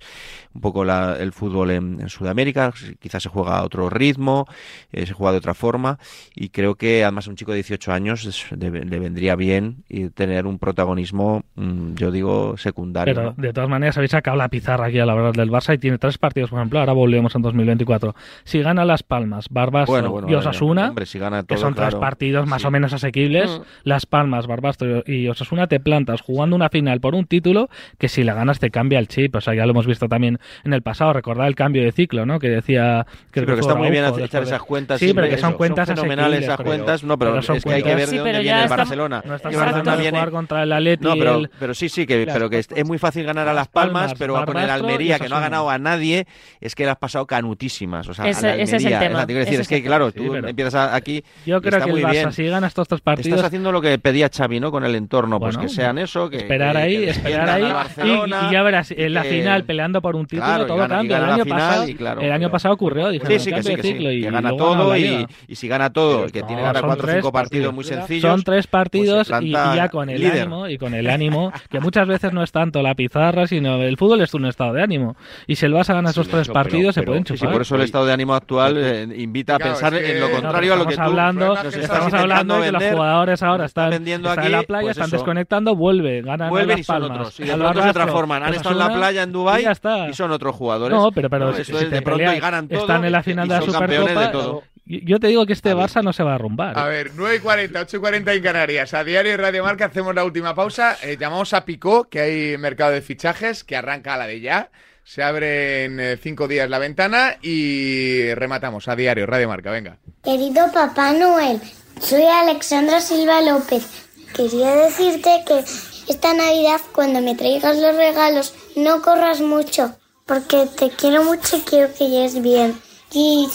un poco la, el fútbol en, en, Sudamérica, quizás se juega a otro ritmo, eh, se juega de otra forma y creo que además a un chico de 18 años le, le vendría bien y tener un protagonismo, mmm, yo digo, secundario.
Pero
¿no?
de todas maneras habéis sacado la pizarra aquí a la hora del Barça y tiene tres partidos, por ejemplo, ahora volvemos en 2024. Si gana Las Palmas, Barbastro
bueno, bueno,
y Osasuna,
hombre, si gana todo,
que son
claro.
tres partidos más sí. o menos asequibles, mm. Las Palmas, Barbastro y Osasuna te plantas jugando una final por un título que si la ganas te cambia el chip. O sea, ya lo hemos visto también en el pasado. Recordad el cambio de ciclo, ¿no? Que decía que,
sí, pero que está muy bien echar esas cuentas.
Sí, pero que son cuentas
son fenomenales esas cuentas. No, pero,
pero
es que hay que ver de dónde viene el Barcelona.
No estás
el Barcelona
viene jugar contra el Atleti.
No, pero, pero sí, sí, que, pero que es, es muy fácil ganar a Las Palmas, pero con el Almería, que no ha ganado a nadie, es que le has pasado canutísimas. O sea,
ese,
a la
ese es el tema.
Es decir, es que, claro, tú empiezas aquí.
Yo creo que el Barça, si gana estos tres partidos.
Estás haciendo lo que pedía Xavi, ¿no? Con el entorno, pues que sean eso. Que,
esperar ahí, esperar ahí. Y ya verás, en la final peleando por un título, todo cambia. El año pasado el año pasado ocurrió.
Sí, sí, que sí, que gana todo y si gana todo, que tiene ahora cuatro o cinco partidos muy sencillos.
Son tres partidos y ya con el ánimo y con el ánimo, que muchas veces no es tanto la pizarra, sino el fútbol es un estado de ánimo. Y si el Barça gana esos tres partidos, se pueden chupar.
Sí, por eso el estado de ánimo actual eh, invita a pensar en lo contrario a lo que tú
hablando, estamos hablando de que los jugadores ahora están
vendiendo
en la playa, están desconectando, vuelve, ganan
vuelven y son otros. Y de pronto se transforman. Han estado en la playa en Dubái y son otros jugadores.
No, pero, pero si, de pronto y ganan todo. Están en la final de la Supercopa. Yo te digo que este Barça no se va a arrumbar.
A ver, 9 y 40, 8 y 40 en Canarias. A diario y Radio Marca hacemos la última pausa. Eh, llamamos a Picó, que hay mercado de fichajes, que arranca a la de ya. Se abre en eh, cinco días la ventana y rematamos a diario, Radio Marca, venga.
Querido Papá Noel, soy Alexandra Silva López. Quería decirte que esta Navidad, cuando me traigas los regalos, no corras mucho, porque te quiero mucho y quiero que llegues bien. Y,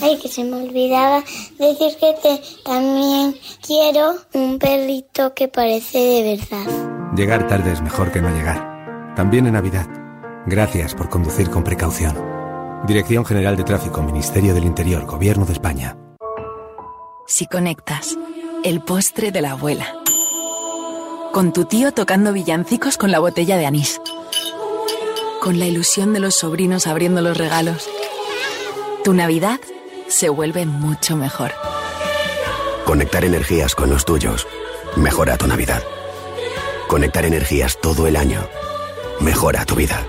ay, que se me olvidaba decir que te, también quiero un perrito que parece de verdad.
Llegar tarde es mejor que no llegar. También en Navidad. Gracias por conducir con precaución. Dirección General de Tráfico, Ministerio del Interior, Gobierno de España.
Si conectas, el postre de la abuela. Con tu tío tocando villancicos con la botella de anís. Con la ilusión de los sobrinos abriendo los regalos. Tu Navidad se vuelve mucho mejor.
Conectar energías con los tuyos mejora tu Navidad. Conectar energías todo el año mejora tu vida.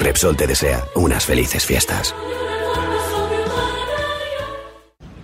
Repsol te desea unas felices fiestas.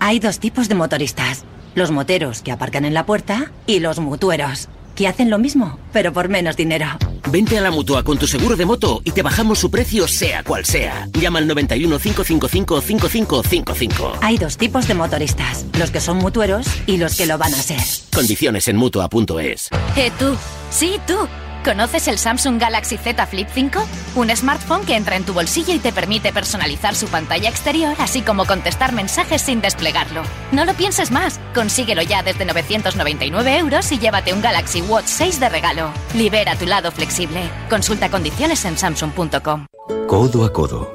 Hay dos tipos de motoristas. Los moteros que aparcan en la puerta y los mutueros, que hacen lo mismo, pero por menos dinero.
Vente a la mutua con tu seguro de moto y te bajamos su precio sea cual sea. Llama al 91 555 5555.
Hay dos tipos de motoristas, los que son mutueros y los que lo van a ser.
Condiciones en mutua.es.
Eh, tú. Sí, tú. ¿Conoces el Samsung Galaxy Z Flip 5? Un smartphone que entra en tu bolsillo y te permite personalizar su pantalla exterior, así como contestar mensajes sin desplegarlo. No lo pienses más, consíguelo ya desde 999 euros y llévate un Galaxy Watch 6 de regalo. Libera tu lado flexible. Consulta condiciones en samsung.com.
Codo a codo.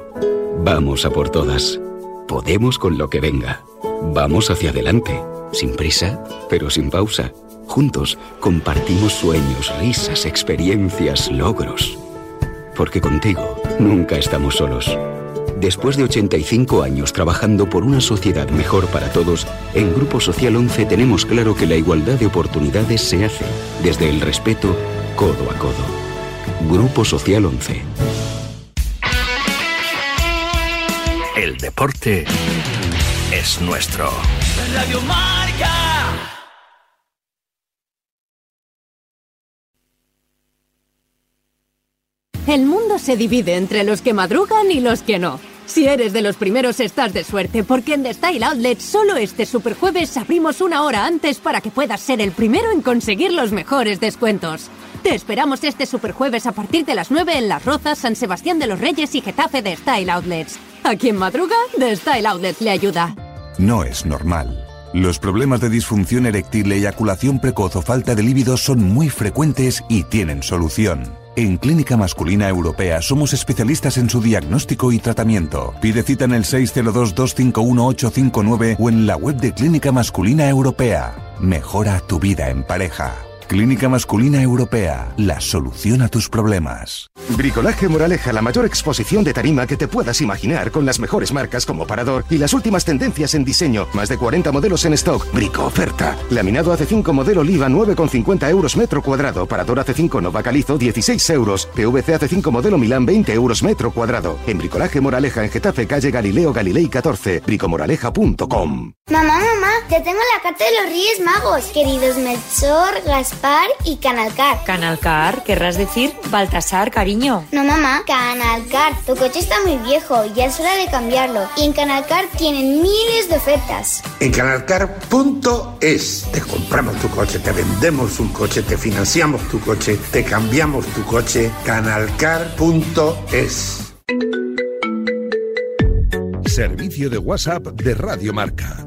Vamos a por todas. Podemos con lo que venga. Vamos hacia adelante. Sin prisa, pero sin pausa. Juntos compartimos sueños, risas, experiencias, logros. Porque contigo nunca estamos solos. Después de 85 años trabajando por una sociedad mejor para todos, en Grupo Social 11 tenemos claro que la igualdad de oportunidades se hace desde el respeto codo a codo. Grupo Social 11.
El deporte es nuestro.
Radio Marca.
El mundo se divide entre los que madrugan y los que no. Si eres de los primeros estás de suerte, porque en The Style Outlet solo este superjueves abrimos una hora antes para que puedas ser el primero en conseguir los mejores descuentos. Te esperamos este superjueves a partir de las 9 en Las Rozas, San Sebastián de los Reyes y Getafe de Style Outlets. A quien madruga, The Style Outlet le ayuda.
No es normal. Los problemas de disfunción eréctil, eyaculación precoz o falta de líbido son muy frecuentes y tienen solución. En Clínica Masculina Europea somos especialistas en su diagnóstico y tratamiento. Pide cita en el 602-251-859 o en la web de Clínica Masculina Europea. Mejora tu vida en pareja. Clínica Masculina Europea, la solución a tus problemas.
Bricolaje Moraleja, la mayor exposición de tarima que te puedas imaginar, con las mejores marcas como Parador y las últimas tendencias en diseño. Más de 40 modelos en stock. Brico oferta. Laminado AC5 modelo Oliva 9,50 euros metro cuadrado. Parador AC5 Nova Calizo 16 euros. PVC AC5 modelo Milán 20 euros metro cuadrado. En Bricolaje Moraleja en Getafe, calle Galileo Galilei 14. Bricomoraleja.com.
Mamá, mamá, ya tengo la carta de los Reyes Magos. Queridos Melchor, Gaspar y Canalcar.
Canalcar, querrás decir Baltasar, cariño.
No, mamá, Canalcar. Tu coche está muy viejo, ya es hora de cambiarlo. Y en Canalcar tienen miles de ofertas.
En canalcar.es te compramos tu coche, te vendemos un coche, te financiamos tu coche, te cambiamos tu coche. Canalcar.es.
Servicio de WhatsApp de Radio Marca.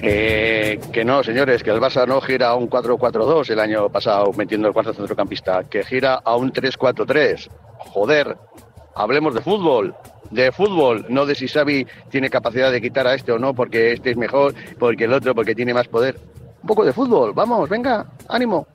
Eh, que no, señores, que el Barça no gira a un 4-4-2 el año pasado metiendo el cuarto centrocampista, que gira a un 3-4-3. Joder, hablemos de fútbol, de fútbol, no de si Xavi tiene capacidad de quitar a este o no, porque este es mejor, porque el otro, porque tiene más poder. Un poco de fútbol, vamos, venga, ánimo.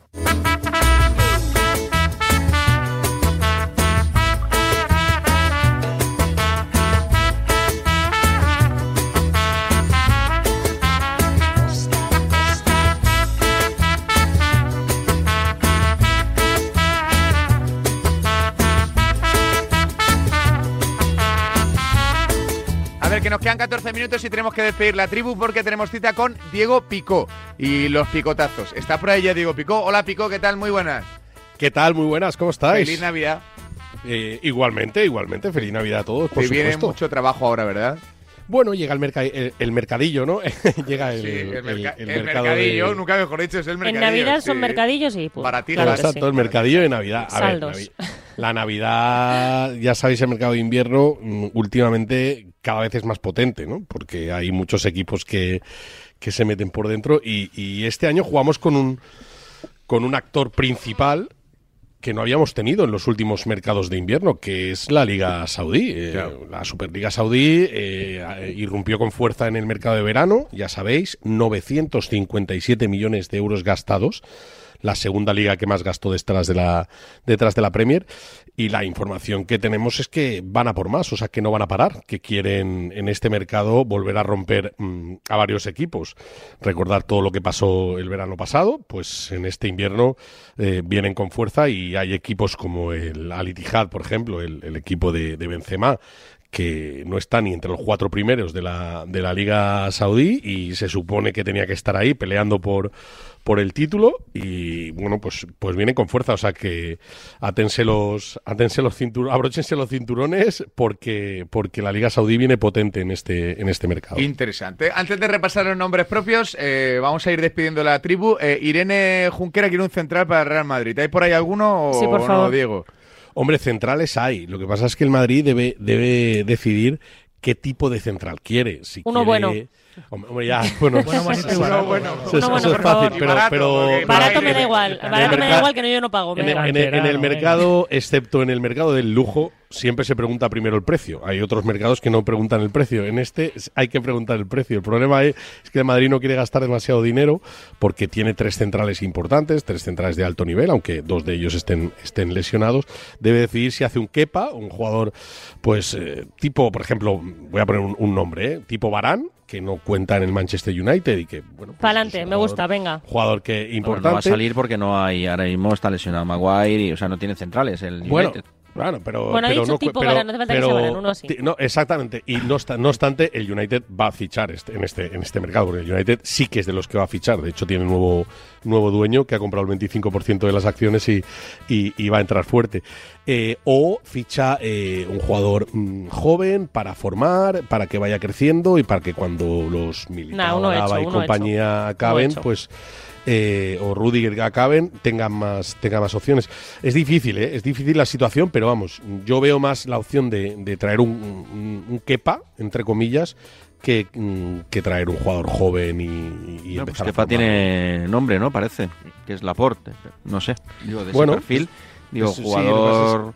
A ver, que nos quedan 14 minutos y tenemos que despedir la tribu porque tenemos cita con Diego Picó y los picotazos. Está por ahí ya Diego Picó. Hola Picó, ¿qué tal? Muy buenas.
¿Qué tal? Muy buenas, ¿cómo estáis?
Feliz Navidad.
Eh, igualmente, igualmente, feliz Navidad a todos, por
Te viene mucho trabajo ahora, ¿verdad?
Bueno, llega el, merca- el, el mercadillo, ¿no? llega el,
Sí, el, merca-
el
mercadillo,
de-
nunca mejor dicho, es el
En
mercadillo.
Navidad son
sí.
mercadillos y pues,
Baratijas.
claro que
Exacto,
sí.
el mercadillo de Navidad. A ver,
Saldos.
Navi- la Navidad, ya sabéis, el mercado de invierno mm, últimamente cada vez es más potente, ¿no? Porque hay muchos equipos que, que se meten por dentro y, y este año jugamos con un, con un actor principal que no habíamos tenido en los últimos mercados de invierno, que es la Liga Saudí. Eh, La Superliga Saudí eh, irrumpió con fuerza en el mercado de verano, ya sabéis, 957 millones de euros gastados, la segunda liga que más gastó detrás de la, detrás de la Premier. Y la información que tenemos es que van a por más, o sea, que no van a parar, que quieren en este mercado volver a romper mm, a varios equipos. Recordar todo lo que pasó el verano pasado, pues en este invierno eh, vienen con fuerza y hay equipos como el Al Ittihad, por ejemplo, el, equipo de Benzema, que no está ni entre los cuatro primeros de la, de la Liga Saudí y se supone que tenía que estar ahí peleando por, por el título y bueno, pues, pues viene con fuerza, o sea que atense los, atense los cinturones, abróchense los cinturones porque, porque la Liga Saudí viene potente en este, en este mercado.
Interesante. Antes de repasar los nombres propios, eh, vamos a ir despidiendo la tribu. Eh, Irene Junquera quiere un central para el Real Madrid. ¿Hay por ahí alguno o
Sí, por
no,
favor.
Diego?
Hombre, centrales hay. Lo que pasa es que el Madrid debe, debe decidir qué tipo de central quiere. Si
Uno
quiere-
bueno.
Hombre, hombre, ya, bueno,
Bueno, bonito y
eso- es fácil, pero,
barato,
pero
Barato me da igual. Barato me da igual que no yo no pago.
En, el-
igual.
en el- en el
Canterano,
mercado, excepto en el mercado del lujo, siempre se pregunta primero el precio. Hay otros mercados que no preguntan el precio. En este es- hay que preguntar el precio. El problema es, es que el Madrid no quiere gastar demasiado dinero porque tiene tres centrales importantes, tres centrales de alto nivel, aunque dos de ellos estén, estén lesionados. Debe decidir si hace un Kepa, un jugador, pues, eh, tipo, por ejemplo, voy a poner un, un nombre, ¿eh? tipo Barán, que no cuenta en el Manchester United y que, bueno, pues
Pa'lante, me gusta, venga.
jugador que
Bueno,
importante.
no va a salir porque no hay, ahora mismo está lesionado Maguire y, o sea, no tiene centrales el
Bueno,
United.
Claro, pero.
Bueno, ha
pero
dicho
no,
tipo
pero-
Varane, no hace falta que sea
pero-
Varane, uno así.
no, exactamente. Y no, no obstante, el United va a fichar este, en, este, en este mercado, porque el United sí que es de los que va a fichar. De hecho, tiene un nuevo, nuevo dueño que ha comprado el 25% de las acciones y, y- y va a entrar fuerte. Eh, o ficha eh, un jugador mm, joven para formar, para que vaya creciendo y para que cuando los militares y compañía acaben,
hecho.
pues eh, o Rudiger acaben, tengan más, tengan más opciones. Es difícil, ¿eh? es difícil la situación, pero vamos, yo veo más la opción de, de traer un, un, un Kepa, entre comillas, que, mm, que traer un jugador joven y, y
Bueno, pues
empezar a
tiene nombre, ¿no? Parece, que es Laporte. No sé, digo, de
Bueno,
ese perfil. Digo,
sí,
jugador,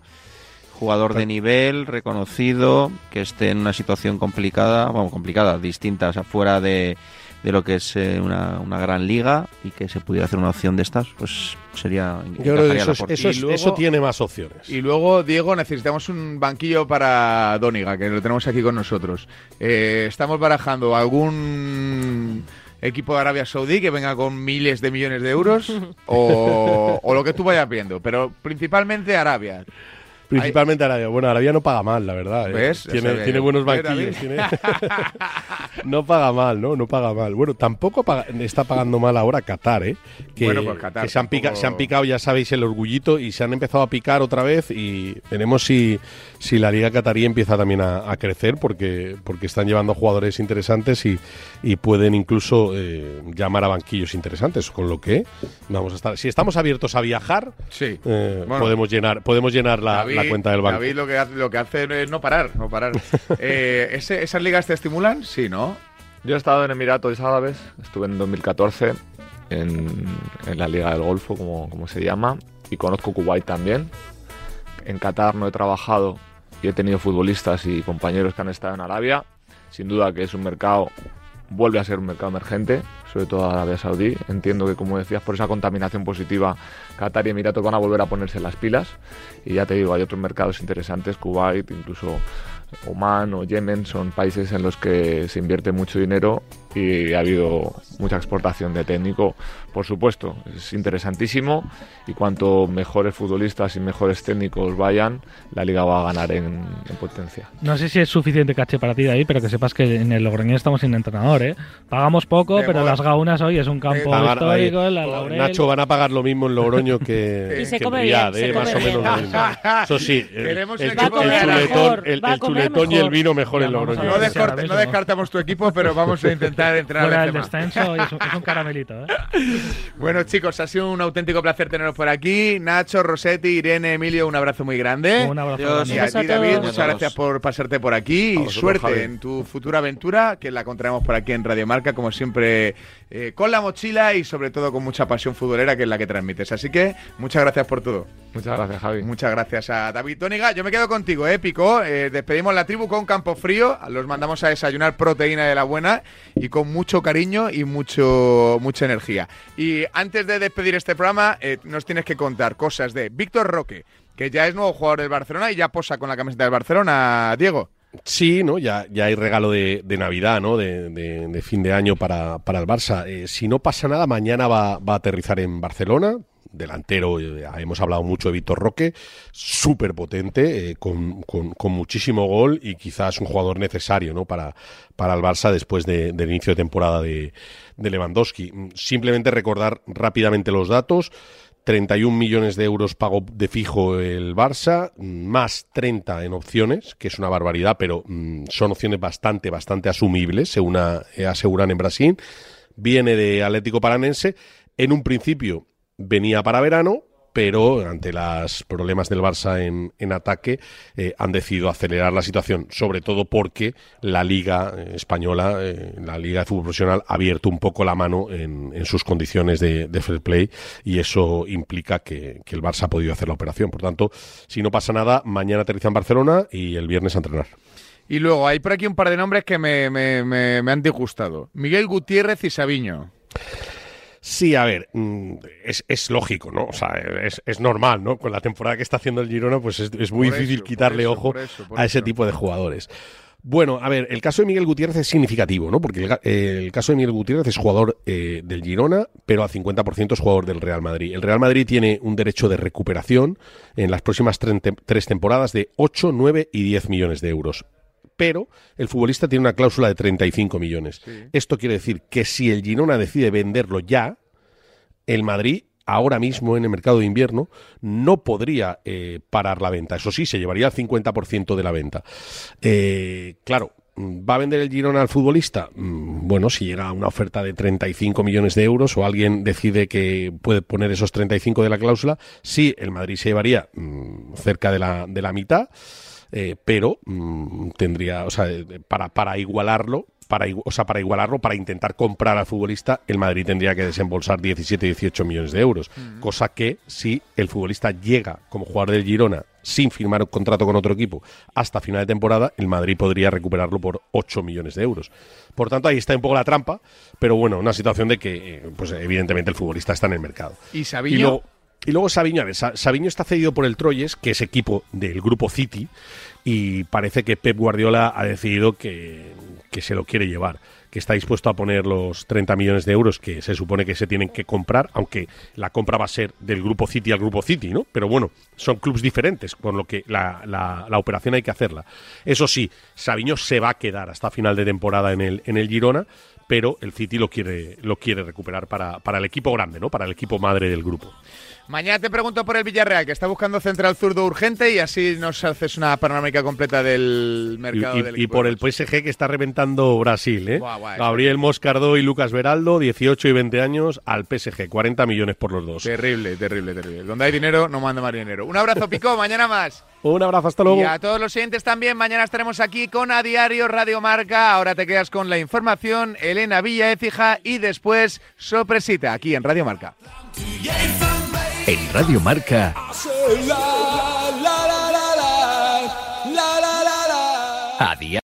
jugador de nivel, reconocido, que esté en una situación complicada, vamos, complicada, distinta, o sea, fuera de, de lo que es eh, una, una gran liga y que se pudiera hacer una opción de estas, pues sería...
Yo creo que eso, es-
Laporte.
eso, es-
Y luego-
eso tiene más opciones.
Y luego, Diego, necesitamos un banquillo para Dóniga, que lo tenemos aquí con nosotros. Eh, estamos barajando algún equipo de Arabia Saudí que venga con miles de millones de euros o, o lo que tú vayas viendo, pero principalmente Arabia.
Principalmente Arabia. Bueno, Arabia no paga mal, la verdad. ¿eh? Tiene, buenos
¿Ves,
banquillos. Tiene- no paga mal, ¿no? No paga mal. Bueno, tampoco paga- está pagando mal ahora Qatar, ¿eh? Que,
Bueno, pues Qatar
que se, han pica-
tampoco-
se han picado, ya sabéis, el orgullito y se han empezado a picar otra vez y veremos si, si la liga qatarí empieza también a, a crecer porque, porque están llevando jugadores interesantes y, y pueden incluso eh, llamar a banquillos interesantes, con lo que vamos a estar... Si estamos abiertos a viajar,
Sí.
eh,
Bueno.
podemos llenar, podemos llenar la, la cuenta del banco.
David lo que hace, lo que hace es no parar, no parar. Eh, ¿ese- ¿Esas ligas te estimulan? Sí, ¿no?
Yo he estado en Emiratos Árabes, estuve en 2014 en, en la Liga del Golfo, como, como se llama, y conozco Kuwait también. En Qatar no he trabajado y he tenido futbolistas y compañeros que han estado en Arabia. Sin duda que es un mercado, vuelve a ser un mercado emergente, sobre todo Arabia Saudí. Entiendo que, como decías, por esa contaminación positiva, Qatar y Emiratos van a volver a ponerse las pilas. Y ya te digo, hay otros mercados interesantes, Kuwait, incluso
Oman o Yemen son países en los que se invierte mucho dinero y ha habido mucha exportación de técnico. Por supuesto, es interesantísimo y cuanto mejores futbolistas y mejores técnicos vayan, la liga va a ganar en, potencia.
No sé si es suficiente caché para ti de ahí, pero que sepas que en el Logroñés estamos sin entrenador, ¿eh? Pagamos poco, pero las gaunas hoy es un campo histórico, la Laurel.
Nacho van a pagar lo mismo en Logroño que, en Riyadh, ¿eh? más o menos lo mismo. Eso sí, el, el el chuletón, el, el chuletón y el vino mejor
Ya,
en Logroño.
No, descartamos tu equipo, pero vamos a intentar entrar
del
tema.
descenso es un, es un caramelito, ¿eh?
Bueno, chicos, ha sido un auténtico placer teneros por aquí. Nacho, Rosetti, Irene, Emilio, un abrazo muy grande.
Un abrazo
Dios.
Y a ti, David,
todos.
muchas gracias por pasarte por aquí y suerte en tu futura aventura, que la encontraremos por aquí en Radio Marca, como siempre, eh, con la mochila y sobre todo con mucha pasión futbolera, que es la que transmites. Así que muchas gracias por todo.
Muchas gracias, Javi.
Muchas gracias a David Tóniga. Yo me quedo contigo, ¿eh, Pico? Eh, despedimos la tribu con Campo Frío. Los mandamos a desayunar proteína de la buena y con mucho cariño y mucho mucha energía. Y antes de despedir este programa, eh, nos tienes que contar cosas de Víctor Roque, que ya es nuevo jugador del Barcelona y ya posa con la camiseta del Barcelona, Diego.
Sí, ¿no? Ya, ya hay regalo de, Navidad, ¿no? De, de- de fin de año para, para el Barça. Eh, si no pasa nada, mañana va, va a aterrizar en Barcelona. Delantero, eh, hemos hablado mucho de Víctor Roque, súper potente, eh, con, con- con muchísimo gol y quizás un jugador necesario ¿no? para, para el Barça después de- del inicio de temporada de, de Lewandowski. Mm, Simplemente recordar rápidamente los datos. 31 millones de euros pago de fijo el Barça, más 30 en opciones, que es una barbaridad, pero mm, son opciones bastante, bastante asumibles, según eh, aseguran en Brasil. Viene de Atlético Paranense. En un principio venía para verano, pero ante los problemas del Barça en, en ataque eh, han decidido acelerar la situación, sobre todo porque la Liga eh, Española, eh, la Liga de Fútbol Profesional, ha abierto un poco la mano en, en sus condiciones de, de fair play y eso implica que, que el Barça ha podido hacer la operación. Por tanto, si no pasa nada, mañana aterriza en Barcelona y el viernes a entrenar.
Y luego hay por aquí un par de nombres que me, me- me- me han disgustado. Miguel Gutiérrez y Sabiño.
Sí, a ver, mm, es, es lógico, ¿no? O sea, es, es normal, ¿no? Con la temporada que está haciendo el Girona, pues es, es muy
Por
difícil
eso,
quitarle
eso,
ojo
por eso, por
a ese tipo de jugadores. Bueno, a ver, el caso de Miguel Gutiérrez es significativo, ¿no? Porque el, caso de Miguel Gutiérrez es jugador eh, del Girona, pero al 50% es jugador del Real Madrid. El Real Madrid tiene un derecho de recuperación en las próximas tres temporadas de 8, 9 y 10 millones de euros. Pero el futbolista tiene una cláusula de 35 millones. Esto quiere decir que si el Girona decide venderlo ya, el Madrid ahora mismo en el mercado de invierno no podría eh, parar la venta. Eso sí, se llevaría el 50% de la venta. Eh, claro, ¿va a vender el Girona al futbolista? Mm, Bueno, si llega a una oferta de 35 millones de euros o alguien decide que puede poner esos 35 de la cláusula, sí, el Madrid se llevaría mm, cerca de la, de la mitad. Eh, pero mm, tendría, o sea, eh, para, para igualarlo, para, o sea, para igualarlo, para intentar comprar al futbolista, el Madrid tendría que desembolsar 17, 18 millones de euros. Cosa que si el futbolista llega como jugador del Girona sin firmar un contrato con otro equipo hasta final de temporada, el Madrid podría recuperarlo por 8 millones de euros. Por tanto, ahí está un poco la trampa, pero bueno, una situación de que, eh, pues evidentemente el futbolista está en el mercado.
¿Y Sabiño?
Y luego, Sabiño, a ver, Sa- Sabiño está cedido por el Troyes, que es equipo del grupo City, y parece que Pep Guardiola ha decidido que, que se lo quiere llevar, que está dispuesto a poner los 30 millones de euros que se supone que se tienen que comprar, aunque la compra va a ser del grupo City al grupo City, ¿no? Pero bueno, son clubes diferentes, por lo que la, la- la operación hay que hacerla. Eso sí, Sabiño se va a quedar hasta final de temporada en el, en el Girona, pero el City lo quiere, lo quiere recuperar para, para el equipo grande, ¿no? Para el equipo madre del grupo.
Mañana te pregunto por el Villarreal, que está buscando central zurdo urgente y así nos haces una panorámica completa del mercado
y-
del
y por el PSG que está reventando Brasil, ¿eh?
Buah, buah, eso
Gabriel Moscardó y Lucas Beraldo, 18 y 20 años, al PSG, 40 millones por los dos.
Terrible, terrible, terrible. Donde hay dinero, no manda más dinero. Un abrazo, Pico, mañana más.
Un abrazo, hasta luego.
Y a todos los siguientes también, mañana estaremos aquí con A Diario Radio Marca. Ahora te quedas con la información, Elena Villa Écija y después sorpresita aquí en Radio Marca.
En Radio Marca, a diario.